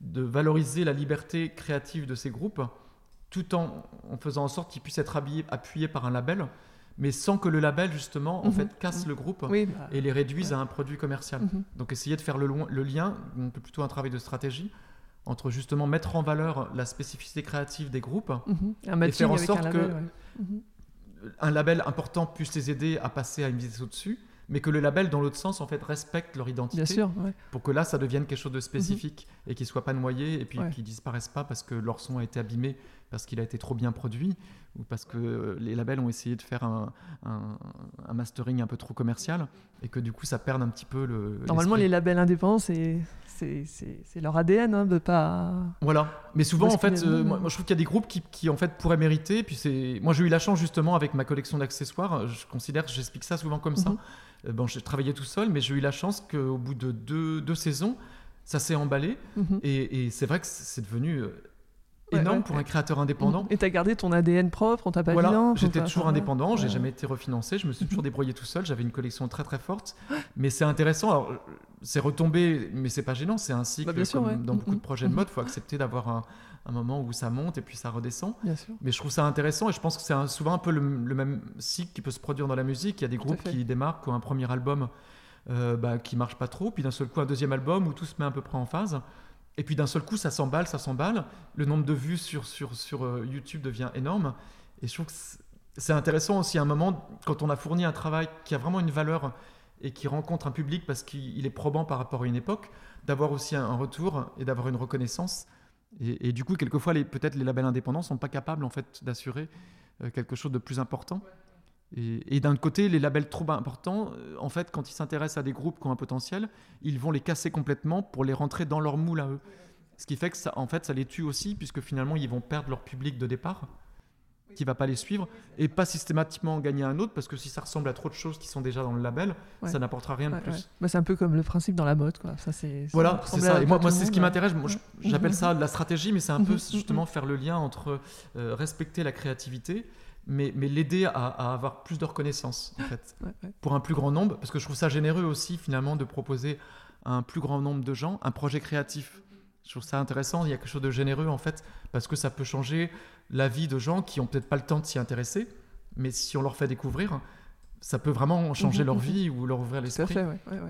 de, valoriser la liberté créative de ces groupes, tout en, en faisant en sorte qu'ils puissent être appuyés par un label mais sans que le label justement en mhm. fait casse le groupe et les réduise à un produit commercial. Donc essayer de faire le, le lien, donc plutôt un travail de stratégie entre justement mettre en valeur la spécificité créative des groupes mhm. et faire en sorte que mhm. un label important puisse les aider à passer à une vitesse au-dessus, mais que le label, dans l'autre sens, en fait, respecte leur identité. Bien sûr, Pour que là, ça devienne quelque chose de spécifique et qu'ils ne soient pas noyés et puis qu'ils disparaissent pas parce que leur son a été abîmé, parce qu'il a été trop bien produit ou parce que les labels ont essayé de faire un, un, mastering un peu trop commercial et que du coup, ça perd un petit peu le. Normalement, les labels indépendants, c'est c'est leur ADN hein, de pas. Voilà. Mais souvent, en fait, euh, moi, je trouve qu'il y a des groupes qui, qui, en fait pourraient mériter. Puis c'est, moi, j'ai eu la chance justement avec ma collection d'accessoires. Je considère, j'explique ça souvent comme ça. Mhm. Euh, bon, j'ai travaillé tout seul, mais j'ai eu la chance qu'au bout de deux, deux, saisons, ça s'est emballé. Mhm. Et, et c'est vrai que c'est devenu euh, énorme pour un créateur indépendant. Et tu as gardé ton ADN propre, on t'a pas voilà, J'étais toujours indépendant, j'ai jamais été refinancé, je me suis toujours débrouillé tout seul, j'avais une collection très très forte. Mais c'est intéressant, alors c'est retombé, mais c'est pas gênant, c'est un cycle bah, comme dans beaucoup de projets de mode, il faut accepter d'avoir un, un, moment où ça monte et puis ça redescend. Mais je trouve ça intéressant et je pense que c'est souvent un peu le, même cycle qui peut se produire dans la musique. Il y a des groupes qui démarrent, qui ont un premier album euh, bah, qui marche pas trop, puis d'un seul coup un deuxième album où tout se met un peu près en phase. Et puis d'un seul coup, ça s'emballe, ça s'emballe. Le nombre de vues sur, sur, sur euh, YouTube devient énorme. Et je trouve que c'est intéressant aussi à un moment, quand on a fourni un travail qui a vraiment une valeur et qui rencontre un public parce qu'il est probant par rapport à une époque, d'avoir aussi un, retour et d'avoir une reconnaissance. Et, du coup, quelquefois, peut-être les labels indépendants ne sont pas capables en fait d'assurer euh, quelque chose de plus important. Et, d'un côté, les labels trop importants, euh, en fait, quand ils s'intéressent à des groupes qui ont un potentiel, ils vont les casser complètement pour les rentrer dans leur moule à eux. Ce qui fait que ça, en fait, ça les tue aussi, puisque finalement, ils vont perdre leur public de départ, qui va pas les suivre, et pas systématiquement gagner un autre, parce que si ça ressemble à trop de choses qui sont déjà dans le label, ça n'apportera rien de plus. Bah, c'est un peu comme le principe dans la mode, quoi. Ça, c'est, voilà, c'est ça. Et moi, moi c'est ce qui m'intéresse. J'appelle ça de la stratégie, mais c'est un peu justement faire le lien entre euh, respecter la créativité mais, mais l'aider à, avoir plus de reconnaissance, en fait, pour un plus grand nombre, parce que je trouve ça généreux aussi, finalement, de proposer à un plus grand nombre de gens un projet créatif. Je trouve ça intéressant, il y a quelque chose de généreux, en fait, parce que ça peut changer la vie de gens qui ont peut-être pas le temps de s'y intéresser, mais si on leur fait découvrir, ça peut vraiment changer mhm, leur mhm. vie ou leur ouvrir l'esprit.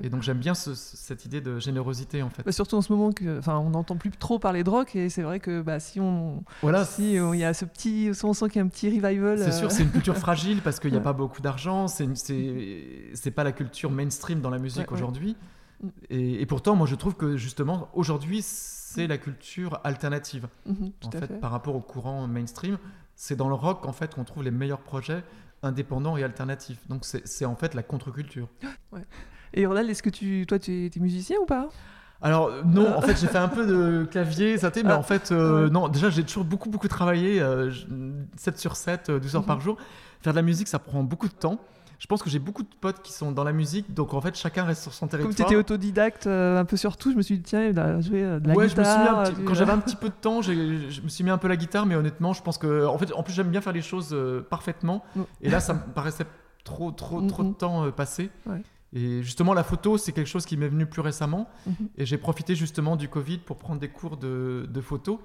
Et donc j'aime bien cette idée de générosité en fait. Bah, surtout en ce moment que, enfin, on n'entend plus trop parler de rock et c'est vrai que bah, si on, voilà, si il y a ce petit, on sent qu'il y a un petit revival. C'est sûr, euh, c'est une culture fragile parce qu'il n'y a pas beaucoup d'argent. C'est, c'est, pas la culture mainstream dans la musique aujourd'hui. Mm. Et, pourtant, moi je trouve que justement aujourd'hui c'est la culture alternative. Mhm, en fait, par rapport au courant mainstream, c'est dans le rock en fait qu'on trouve les meilleurs projets indépendant et alternatif. Donc c'est en fait la contre-culture. Ouais. Et Ronald, est-ce que tu, toi, tu es, musicien ou pas? Alors non, en fait j'ai fait un peu de clavier, ça mais ah. en fait euh, non, déjà j'ai toujours beaucoup beaucoup travaillé, 7 euh, sur 7, 12 euh, heures par mhm. jour. Faire de la musique ça prend beaucoup de temps je pense que j'ai beaucoup de potes qui sont dans la musique, donc en fait chacun reste sur son territoire. Comme tu étais autodidacte euh, un peu sur tout, je me suis dit tiens, il euh, de la guitare. Je me suis quand j'avais un petit peu de temps, je me suis mis un peu la guitare, mais honnêtement, je pense que en fait, en plus j'aime bien faire les choses euh, parfaitement, mm. et là ça me paraissait trop trop mm, trop de mm. temps passé. Ouais. Et justement, la photo, c'est quelque chose qui m'est venu plus récemment. Mhm. Et j'ai profité justement du Covid pour prendre des cours de, de photo,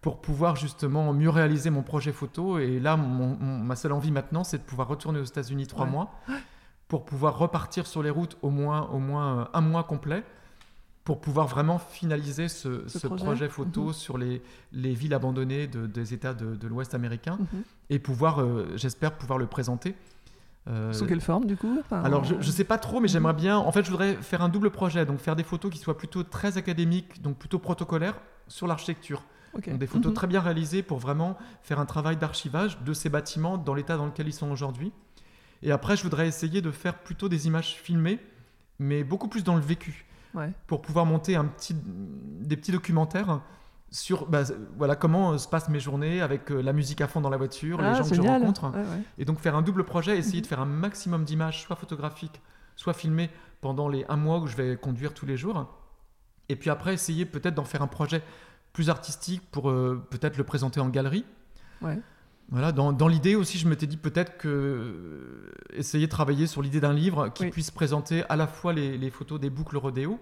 pour pouvoir justement mieux réaliser mon projet photo. Et là, ma seule envie maintenant, c'est de pouvoir retourner aux États-Unis trois mois, pour pouvoir repartir sur les routes au moins, au moins euh, un mois complet, pour pouvoir vraiment finaliser ce, ce, projet. photo mhm. sur les, les, villes abandonnées des États de, l'Ouest américain, mhm. et pouvoir, euh, j'espère, pouvoir le présenter. Euh, Sous quelle forme du coup Alors je, ne sais pas trop, mais j'aimerais bien. En fait, je voudrais faire un double projet, donc faire des photos qui soient plutôt très académiques, donc plutôt protocolaires sur l'architecture. Donc des photos mhm. très bien réalisées pour vraiment faire un travail d'archivage de ces bâtiments dans l'état dans lequel ils sont aujourd'hui. Et après, je voudrais essayer de faire plutôt des images filmées, mais beaucoup plus dans le vécu, pour pouvoir monter un petit, des petits documentaires sur bah, voilà comment euh, se passent mes journées avec euh, la musique à fond dans la voiture, les ah, gens que je rencontre. Et donc faire un double projet, essayer de faire un maximum d'images, soit photographiques, soit filmées pendant les un mois où je vais conduire tous les jours. Et puis après, essayer peut-être d'en faire un projet plus artistique pour peut-être le présenter en galerie. Ouais. Voilà, dans, dans l'idée aussi, je m'étais dit peut-être que essayer de travailler sur l'idée d'un livre qui puisse présenter à la fois les, les, photos des boucles rodéo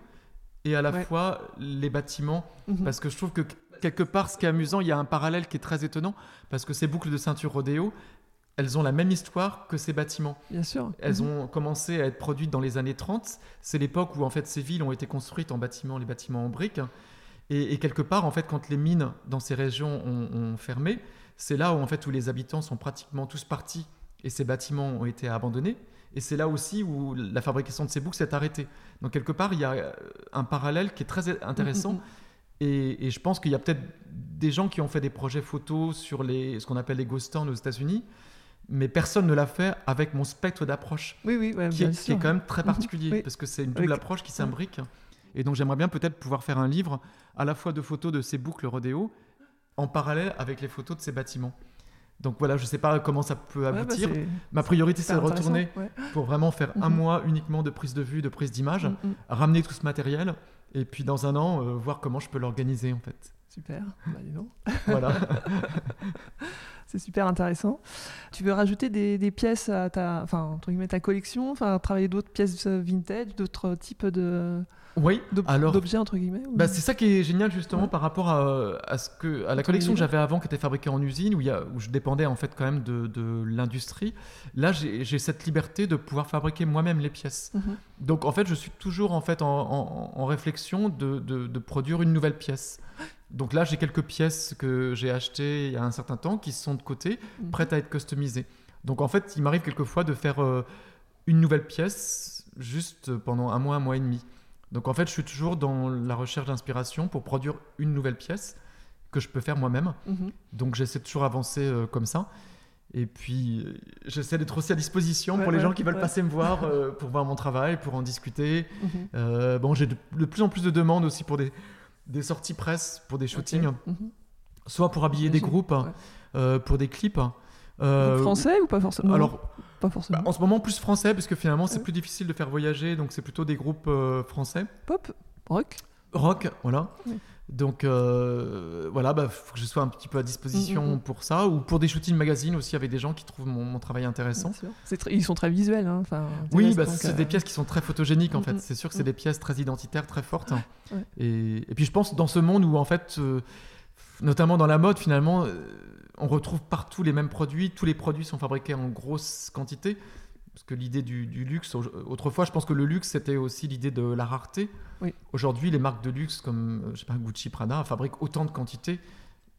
et à la fois les bâtiments, mhm. parce que je trouve que quelque part, ce qui est amusant, il y a un parallèle qui est très étonnant, parce que ces boucles de ceinture rodéo, elles ont la même histoire que ces bâtiments. Bien sûr. Elles mhm. ont commencé à être produites dans les années 30. C'est l'époque où en fait ces villes ont été construites en bâtiments, les bâtiments en briques. Et, quelque part, en fait, quand les mines dans ces régions ont, fermé, c'est là où en fait où les habitants sont pratiquement tous partis et ces bâtiments ont été abandonnés. Et c'est là aussi où la fabrication de ces boucles s'est arrêtée. Donc quelque part, il y a un parallèle qui est très intéressant. Et, je pense qu'il y a peut-être des gens qui ont fait des projets photos sur les, ce qu'on appelle les ghost towns aux États-Unis, mais personne ne l'a fait avec mon spectre d'approche. Oui, oui, qui, est, quand même très particulier, parce que c'est une double approche qui s'imbrique. Et donc j'aimerais bien peut-être pouvoir faire un livre à la fois de photos de ces boucles rodéo en parallèle avec les photos de ces bâtiments. Donc voilà, je ne sais pas comment ça peut bah, aboutir. Ma priorité, c'est de retourner pour vraiment faire un mhm. mois uniquement de prise de vue, de prise d'image, mm, mm. ramener tout ce matériel et puis dans un an, euh, voir comment je peux l'organiser en fait. Super, bah, dis donc. Voilà. c'est super intéressant. Tu veux rajouter des, pièces à ta, enfin, entre guillemets, ta collection, enfin, travailler d'autres pièces vintage, d'autres types de oui, d'objets entre guillemets bah, C'est ça qui est génial justement par rapport à, ce que, à la collection que j'avais avant qui était fabriquée en usine où, il y a, où je dépendais en fait quand même de, de l'industrie. Là j'ai cette liberté de pouvoir fabriquer moi-même les pièces. Mhm. Donc en fait je suis toujours en, fait, en, en, réflexion de, de, produire une nouvelle pièce. Donc là j'ai quelques pièces que j'ai achetées il y a un certain temps qui sont de côté, mhm. prêtes à être customisées. Donc en fait il m'arrive quelquefois de faire euh, une nouvelle pièce juste pendant un mois, un mois et demi. Donc en fait, je suis toujours dans la recherche d'inspiration pour produire une nouvelle pièce que je peux faire moi-même. Mhm. Donc j'essaie toujours avancer euh, comme ça. Et puis euh, j'essaie d'être aussi à disposition pour les gens qui veulent passer me voir euh, pour voir mon travail, pour en discuter. Mhm. bon, j'ai de, plus en plus de demandes aussi pour des, des sorties presse, pour des shootings, mhm. soit pour habiller des groupes, pour des clips. Français ou pas forcément Alors forcément. Bah, en ce moment, plus français, parce que finalement, c'est plus difficile de faire voyager, donc c'est plutôt des groupes euh, français. Pop, rock. Rock, voilà. Donc euh, voilà, bah, faut que je sois un petit peu à disposition mm, mm, mm. pour ça, ou pour des shootings magazines aussi avec des gens qui trouvent mon, travail intéressant. Ils sont très visuels. Hein, oui, bah, c'est des euh, pièces qui sont très photogéniques en fait. C'est sûr que c'est des pièces très identitaires, très fortes. Et, et, puis je pense dans ce monde où en fait, notamment dans la mode finalement, on retrouve partout les mêmes produits, tous les produits sont fabriqués en grosse quantité. Parce que l'idée du, luxe, autrefois, je pense que le luxe, c'était aussi l'idée de la rareté. Aujourd'hui, les marques de luxe comme je sais pas, Gucci, Prada fabriquent autant de quantité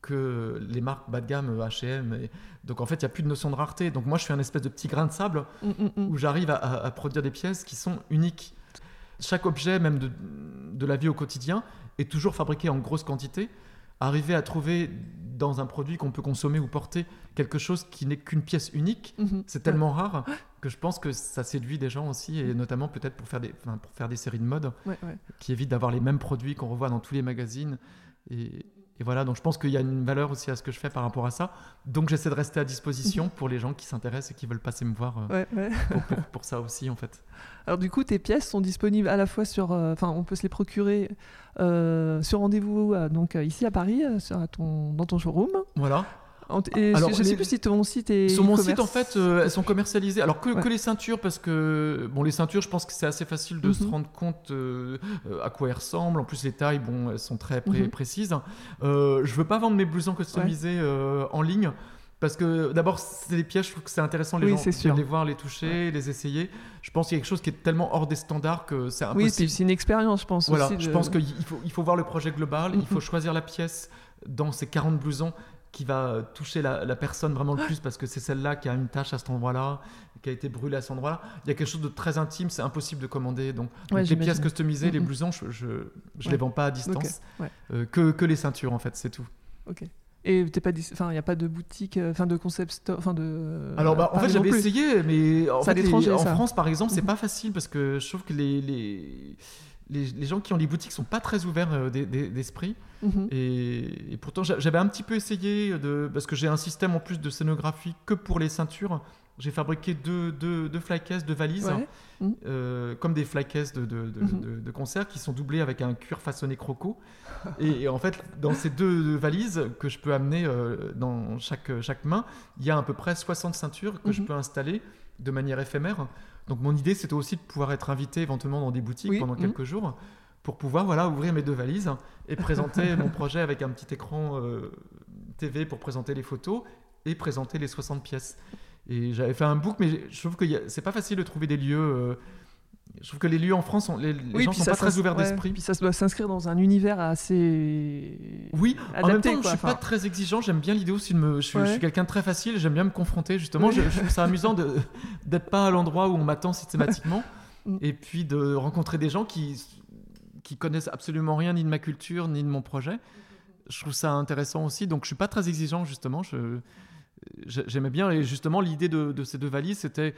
que les marques bas de gamme, H&M. Donc en fait, il n'y a plus de notion de rareté. Donc moi, je suis un espèce de petit grain de sable mm, mm, mm. où j'arrive à, produire des pièces qui sont uniques. Chaque objet, même de, de la vie au quotidien, est toujours fabriqué en grosse quantité. Arriver à trouver dans un produit qu'on peut consommer ou porter quelque chose qui n'est qu'une pièce unique, mhm. c'est tellement rare que je pense que ça séduit des gens aussi, et notamment peut-être pour, faire des, pour faire des séries de mode qui évitent d'avoir les mêmes produits qu'on revoit dans tous les magazines. Et, et voilà, donc je pense qu'il y a une valeur aussi à ce que je fais par rapport à ça. Donc j'essaie de rester à disposition pour les gens qui s'intéressent et qui veulent passer me voir euh, Pour, ça aussi en fait. Alors du coup, tes pièces sont disponibles à la fois sur, euh, enfin, on peut se les procurer euh, sur rendez-vous, donc ici à Paris, sur, ton, dans ton showroom. Voilà. Alors, je ne sais plus si ton site est. Sur mon site, en fait, euh, elles sont commercialisées. Alors que, que, les ceintures, parce que bon, les ceintures, je pense que c'est assez facile de se mhm. rendre compte euh, à quoi elles ressemblent. En plus, les tailles, bon, elles sont très mhm. précises. Euh, je veux pas vendre mes blousons customisés euh, en ligne. Parce que d'abord, c'est des pièges, je trouve que c'est intéressant les gens de les voir, les toucher, les essayer. Je pense qu'il y a quelque chose qui est tellement hors des standards que c'est impossible. Oui, c'est une expérience, je pense. Voilà, je pense qu'il faut, il faut voir le projet global, il faut mhm. choisir la pièce dans ces 40 blousons qui va toucher la, personne vraiment le plus parce que c'est celle-là qui a une tâche à cet endroit-là, qui a été brûlée à cet endroit-là. Il y a quelque chose de très intime, c'est impossible de commander. Donc, les pièces customisées, les blousons, je je, les vends pas à distance. Euh, que, que, les ceintures, en fait, c'est tout. Ok. Et il n'y a pas de boutique, euh, enfin de concept store, enfin de. Alors, bah, en fait, j'avais essayé, mais en, en France, par exemple, c'est mhm. pas facile parce que je trouve que les, les les, gens qui ont des boutiques sont pas très ouverts euh, d'esprit. Mhm. et, et, pourtant, j'avais un petit peu essayé de, parce que j'ai un système en plus de scénographie que pour les ceintures j'ai fabriqué deux, deux, deux flycases, deux valises, mmh. euh, comme des flycases de, de, de, de, concert qui sont doublées avec un cuir façonné croco. et, en fait, dans ces deux valises que je peux amener euh, dans chaque, chaque main, il y a à peu près 60 ceintures que je peux installer de manière éphémère. Donc mon idée, c'était aussi de pouvoir être invité éventuellement dans des boutiques pendant mmh. quelques jours pour pouvoir voilà, ouvrir mes deux valises et présenter mon projet avec un petit écran euh, TV pour présenter les photos et présenter les 60 pièces. Et j'avais fait un book, mais je trouve que c'est pas facile de trouver des lieux. Euh, je trouve que les lieux en France, les, les gens sont pas très ouverts d'esprit. Puis ça doit s'inscrire dans un univers assez. Oui, en même temps, je suis pas très exigeant. J'aime bien l'idée aussi de me. Je suis, quelqu'un de très facile. J'aime bien me confronter. Justement, je, trouve ça amusant d'être pas à l'endroit où on m'attend systématiquement. Mm. et puis de rencontrer des gens qui qui connaissent absolument rien ni de ma culture ni de mon projet. Je trouve ça intéressant aussi. Donc, je suis pas très exigeant justement. Je j'aimais bien. Et justement, l'idée de, ces deux valises, c'était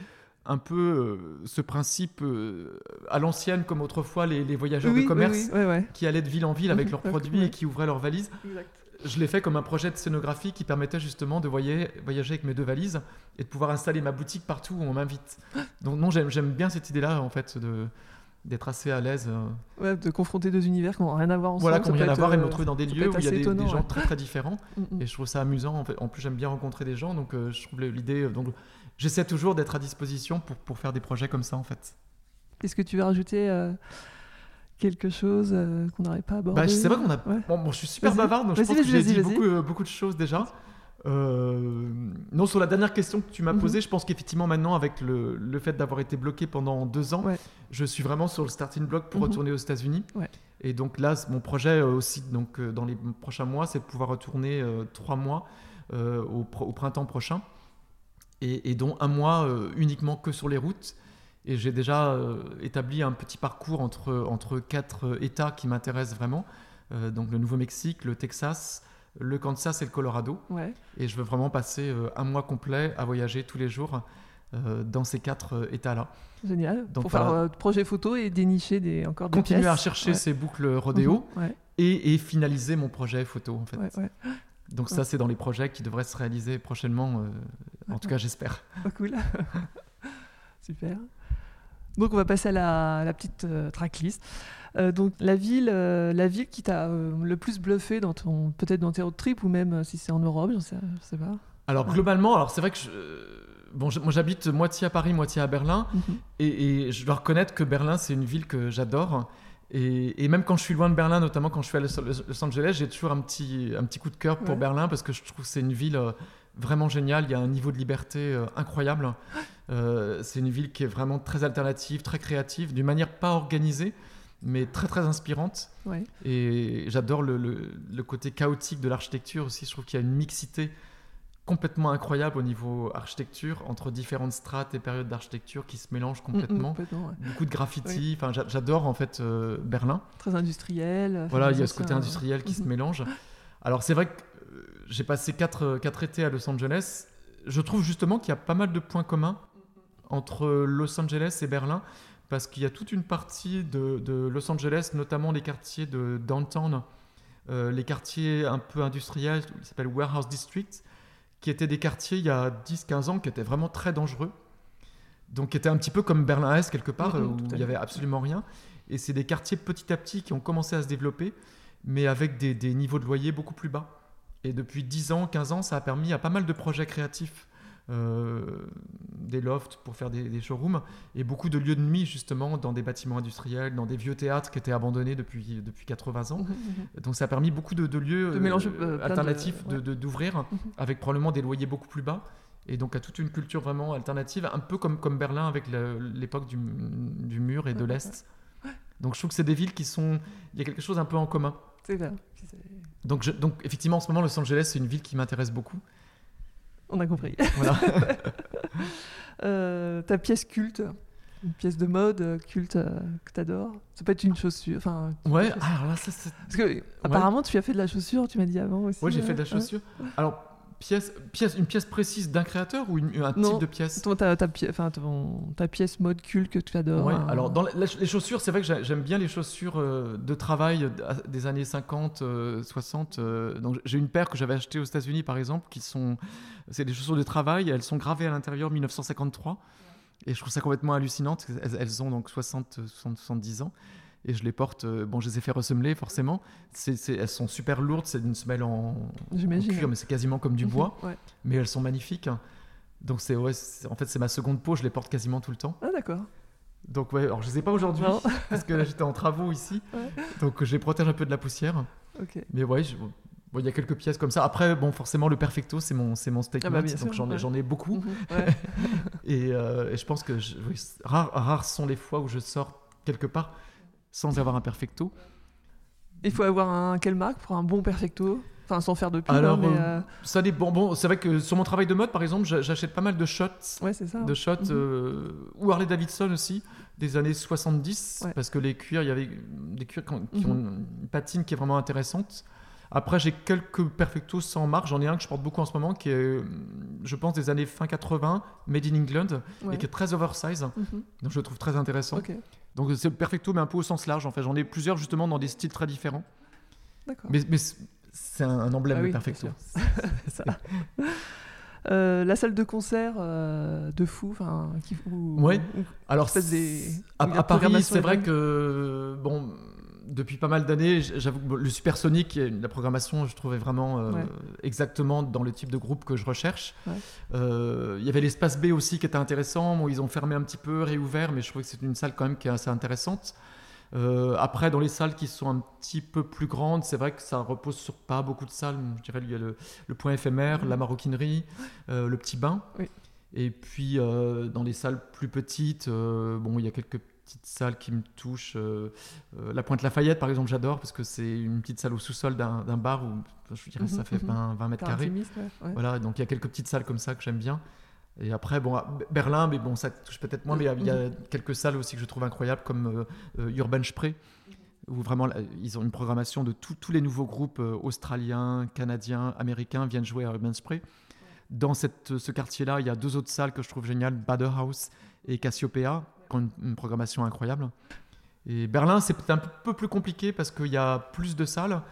un peu euh, ce principe euh, à l'ancienne, comme autrefois les, voyageurs de commerce qui allaient de ville en ville avec leurs produits et qui ouvraient leurs valises. Je l'ai fait comme un projet de scénographie qui permettait justement de voyager, voyager avec mes deux valises et de pouvoir installer ma boutique partout où on m'invite. Donc non, j'aime bien cette idée-là en fait de d'être assez à l'aise. Euh. de confronter deux univers qui n'ont rien à voir ensemble. Voilà, qui n'ont rien à voir et me retrouver dans des lieux où il y a des, gens très très différents. Mm, mm. Et je trouve ça amusant. En, fait. en plus, j'aime bien rencontrer des gens, donc euh, je trouve l'idée. Donc, j'essaie toujours d'être à disposition pour, pour faire des projets comme ça, en fait. Est-ce que tu veux rajouter quelque chose qu'on n'aurait pas abordé? Bah, C'est vrai qu'on a. Bon, je suis super bavard, donc je pense que j'ai dit beaucoup, beaucoup de choses déjà. Euh, non, sur la dernière question que tu m'as mhm. posée, je pense qu'effectivement maintenant, avec le, le fait d'avoir été bloqué pendant deux ans, je suis vraiment sur le starting block pour mhm. retourner aux États-Unis. Et donc là, mon projet euh, aussi, donc euh, dans les prochains mois, c'est de pouvoir retourner trois mois au, au, printemps prochain, et, et, dont un mois uniquement que sur les routes. Et j'ai déjà établi un petit parcours entre, entre quatre États qui m'intéressent vraiment. donc le Nouveau-Mexique, le Texas, le Kansas et le Colorado. Et je veux vraiment passer euh, un mois complet à voyager tous les jours euh, dans ces quatre euh, états-là. Génial. Donc, pour faire projet photo et dénicher des, encore des Continuer à chercher ces boucles rodéo mhm. et, finaliser mon projet photo en fait. Donc ça, c'est dans les projets qui devraient se réaliser prochainement. en tout cas, j'espère. Oh, cool. Super. Donc on va passer à la, la petite tracklist. Euh, donc la ville, euh, la ville qui t'a euh, le plus bluffé dans ton, peut-être dans tes road trips ou même si c'est en Europe, je sais, sais pas. Alors globalement, alors c'est vrai que bon, moi j'habite moitié à Paris, moitié à Berlin, mhm. et, je dois reconnaître que Berlin c'est une ville que j'adore. Et, même quand je suis loin de Berlin, notamment quand je suis à Los, Angeles, j'ai toujours un petit, un petit coup de cœur pour Berlin parce que je trouve que c'est une ville vraiment géniale. Il y a un niveau de liberté incroyable. c'est une ville qui est vraiment très alternative, très créative, d'une manière pas organisée mais très très inspirante. Et j'adore le, le, côté chaotique de l'architecture aussi. Je trouve qu'il y a une mixité complètement incroyable au niveau architecture entre différentes strates et périodes d'architecture qui se mélangent mm, mm, complètement. Beaucoup de graffiti. Enfin, j'adore en fait euh, Berlin. Très industriel. Voilà, il y a ce côté industriel qui se mm-hmm. mélange. Alors c'est vrai que euh, j'ai passé quatre, quatre étés à Los Angeles. Je trouve justement qu'il y a pas mal de points communs entre Los Angeles et Berlin parce qu'il y a toute une partie de, Los Angeles, notamment les quartiers de downtown, euh, les quartiers un peu industriels, qui s'appellent Warehouse District, qui étaient des quartiers il y a 10-15 ans qui étaient vraiment très dangereux. Donc qui étaient un petit peu comme Berlin-Est quelque part, où il n'y avait absolument rien. Et c'est des quartiers petit à petit qui ont commencé à se développer, mais avec des, des niveaux de loyer beaucoup plus bas. Et depuis 10 ans, 15 ans, ça a permis à pas mal de projets créatifs des lofts pour faire des, showrooms et beaucoup de lieux de nuit justement dans des bâtiments industriels, dans des vieux théâtres qui étaient abandonnés depuis, depuis 80 ans. Donc ça a permis beaucoup de, lieux euh, euh, alternatifs d'ouvrir avec probablement des loyers beaucoup plus bas et donc à toute une culture vraiment alternative, un peu comme, comme Berlin avec l'époque du, du, mur et de l'Est. Donc je trouve que c'est des villes qui sont... Il y a quelque chose un peu en commun. C'est vrai. Donc, je, donc effectivement en ce moment Los Angeles c'est une ville qui m'intéresse beaucoup. On a compris. Voilà. Euh, ta pièce culte, une pièce de mode euh, culte euh, que tu adores Ça peut être une chaussure. Enfin, ouais, alors là, ça, Parce que apparemment, tu as fait de la chaussure, tu m'as dit avant aussi. Oui, j'ai fait de la chaussure. Alors, pièce, pièce, une pièce précise d'un créateur ou un type de pièce? Toi, ta, ta, ta, pièce mode culte que tu adores. Ouais, alors dans les chaussures, c'est vrai que j'aime bien les chaussures euh, de travail des années 50, 60. donc j'ai une paire que j'avais achetée aux États-Unis par exemple, qui sont. C'est des chaussures de travail, elles sont gravées à l'intérieur 1953. Et je trouve ça complètement hallucinant. Elles, elles ont donc 60, 60, 70 ans et je les porte. Euh, bon, je les ai fait ressemeler forcément. Elles sont super lourdes, c'est une semelle en, cuir, mais c'est quasiment comme du mhm, bois. Mais elles sont magnifiques. Hein. Donc c'est ouais, en fait c'est ma seconde peau, je les porte quasiment tout le temps. Ah d'accord. Donc ouais, alors je les ai pas aujourd'hui parce que là j'étais en travaux ici, donc je les protège un peu de la poussière. Mais ouais, il y a quelques pièces comme ça. Après, bon, forcément, le perfecto, c'est mon, c'est mon statement, ah bah, donc j'en, ai, j'en ai beaucoup. Mhm, euh, et, je pense que rares, rares sont les fois où je sors quelque part sans avoir un perfecto. Il faut avoir un quelle marque pour un bon perfecto Enfin, sans faire de pub. Alors, euh, euh, ça dépend. Bon, c'est vrai que sur mon travail de mode, par exemple, j'achète pas mal de shots. Ouais, c'est ça. De shots, mhm. euh, ou Harley Davidson aussi, des années 70, parce que les cuirs, il y avait des cuirs qui, ont mhm. une patine qui est vraiment intéressante. Après, j'ai quelques perfectos sans marque. J'en ai un que je porte beaucoup en ce moment, qui est, je pense, des années fin 80, made in England, et qui est très oversize. Mhm. Donc, je le trouve très intéressant. Donc, c'est le perfecto, mais un peu au sens large. En fait, j'en ai plusieurs justement dans des styles très différents. Mais, mais c'est un, emblème, ah perfecto. ça. Euh, la salle de concert euh, de fou, enfin, oui. Alors, des, à, à Paris, c'est vrai que bon, depuis pas mal d'années, j'avoue que le supersonique, la programmation, je trouvais vraiment euh, exactement dans le type de groupe que je recherche. Euh, il y avait l'espace B aussi qui était intéressant. Bon, ils ont fermé un petit peu, réouvert, mais je trouvais que c'est une salle quand même qui est assez intéressante. Euh, après, dans les salles qui sont un petit peu plus grandes, c'est vrai que ça repose sur pas beaucoup de salles. Je dirais il y a le, point éphémère, la maroquinerie, le petit bain. Et puis dans les salles plus petites, bon, il y a quelques petite salle qui me touche. Euh, euh, la Pointe Lafayette, par exemple, j'adore parce que c'est une petite salle au sous-sol d'un bar où je dirais ça mhm, fait 20, mhm. mètres carrés. Voilà, donc il y a quelques petites salles comme ça que j'aime bien. Et après, bon, Berlin, mais bon, ça touche peut-être moins, mais il y, a, mhm. quelques salles aussi que je trouve incroyables, comme euh, Urban Spray, où vraiment ils ont une programmation de tous les nouveaux groupes australiens, canadiens, américains viennent jouer à Urban Spray. Dans cette, ce quartier-là, il y a deux autres salles que je trouve géniales, Bader House et Cassiopeia, qui ont une, programmation incroyable. Et Berlin, c'est peut-être un peu plus compliqué parce qu'il y a plus de salles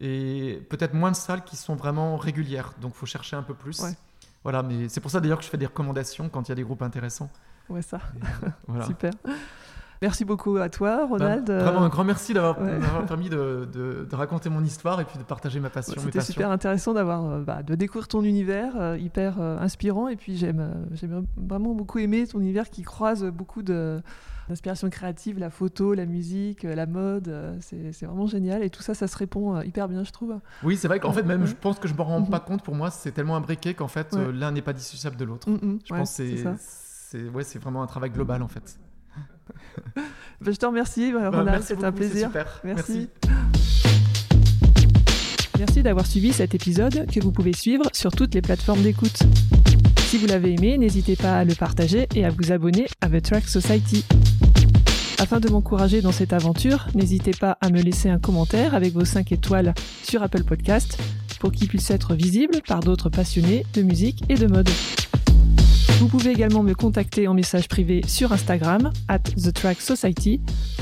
et peut-être moins de salles qui sont vraiment régulières. Donc, il faut chercher un peu plus. Voilà, mais c'est pour ça d'ailleurs que je fais des recommandations quand il y a des groupes intéressants. Ouais, ça. voilà. Super. Merci beaucoup à toi, bah, Ronald. vraiment un grand merci d'avoir permis de, de, raconter mon histoire et puis de partager ma passion. C'était super intéressant d'avoir, euh, bah, de découvrir ton univers, euh, hyper euh, inspirant. Et puis j'aime, vraiment beaucoup aimé ton univers qui croise beaucoup de d'inspiration créative, la photo, la musique, la mode, c'est vraiment génial. Et tout ça, ça se répond hyper bien, je trouve. Oui, c'est vrai qu'en fait, même, je pense que je me rends pas mhm. compte. Pour moi, c'est tellement imbriqué qu'en fait, l'un n'est pas dissociable de l'autre. Mm, mm. je pense que c'est, ouais, c'est vraiment un travail global, en fait. Ben, je te remercie, bah, Ronald, c'était un plaisir. Merci. Merci d'avoir suivi cet épisode que vous pouvez suivre sur toutes les plateformes d'écoute. Si vous l'avez aimé, n'hésitez pas à le partager et à vous abonner à The Track Society. Afin de m'encourager dans cette aventure, n'hésitez pas à me laisser un commentaire avec vos 5 étoiles sur Apple Podcast pour qu'il puisse être visible par d'autres passionnés de musique et de mode. Vous pouvez également me contacter en message privé sur Instagram, at The Society,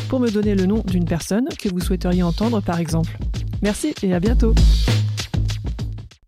pour me donner le nom d'une personne que vous souhaiteriez entendre par exemple. Merci et à bientôt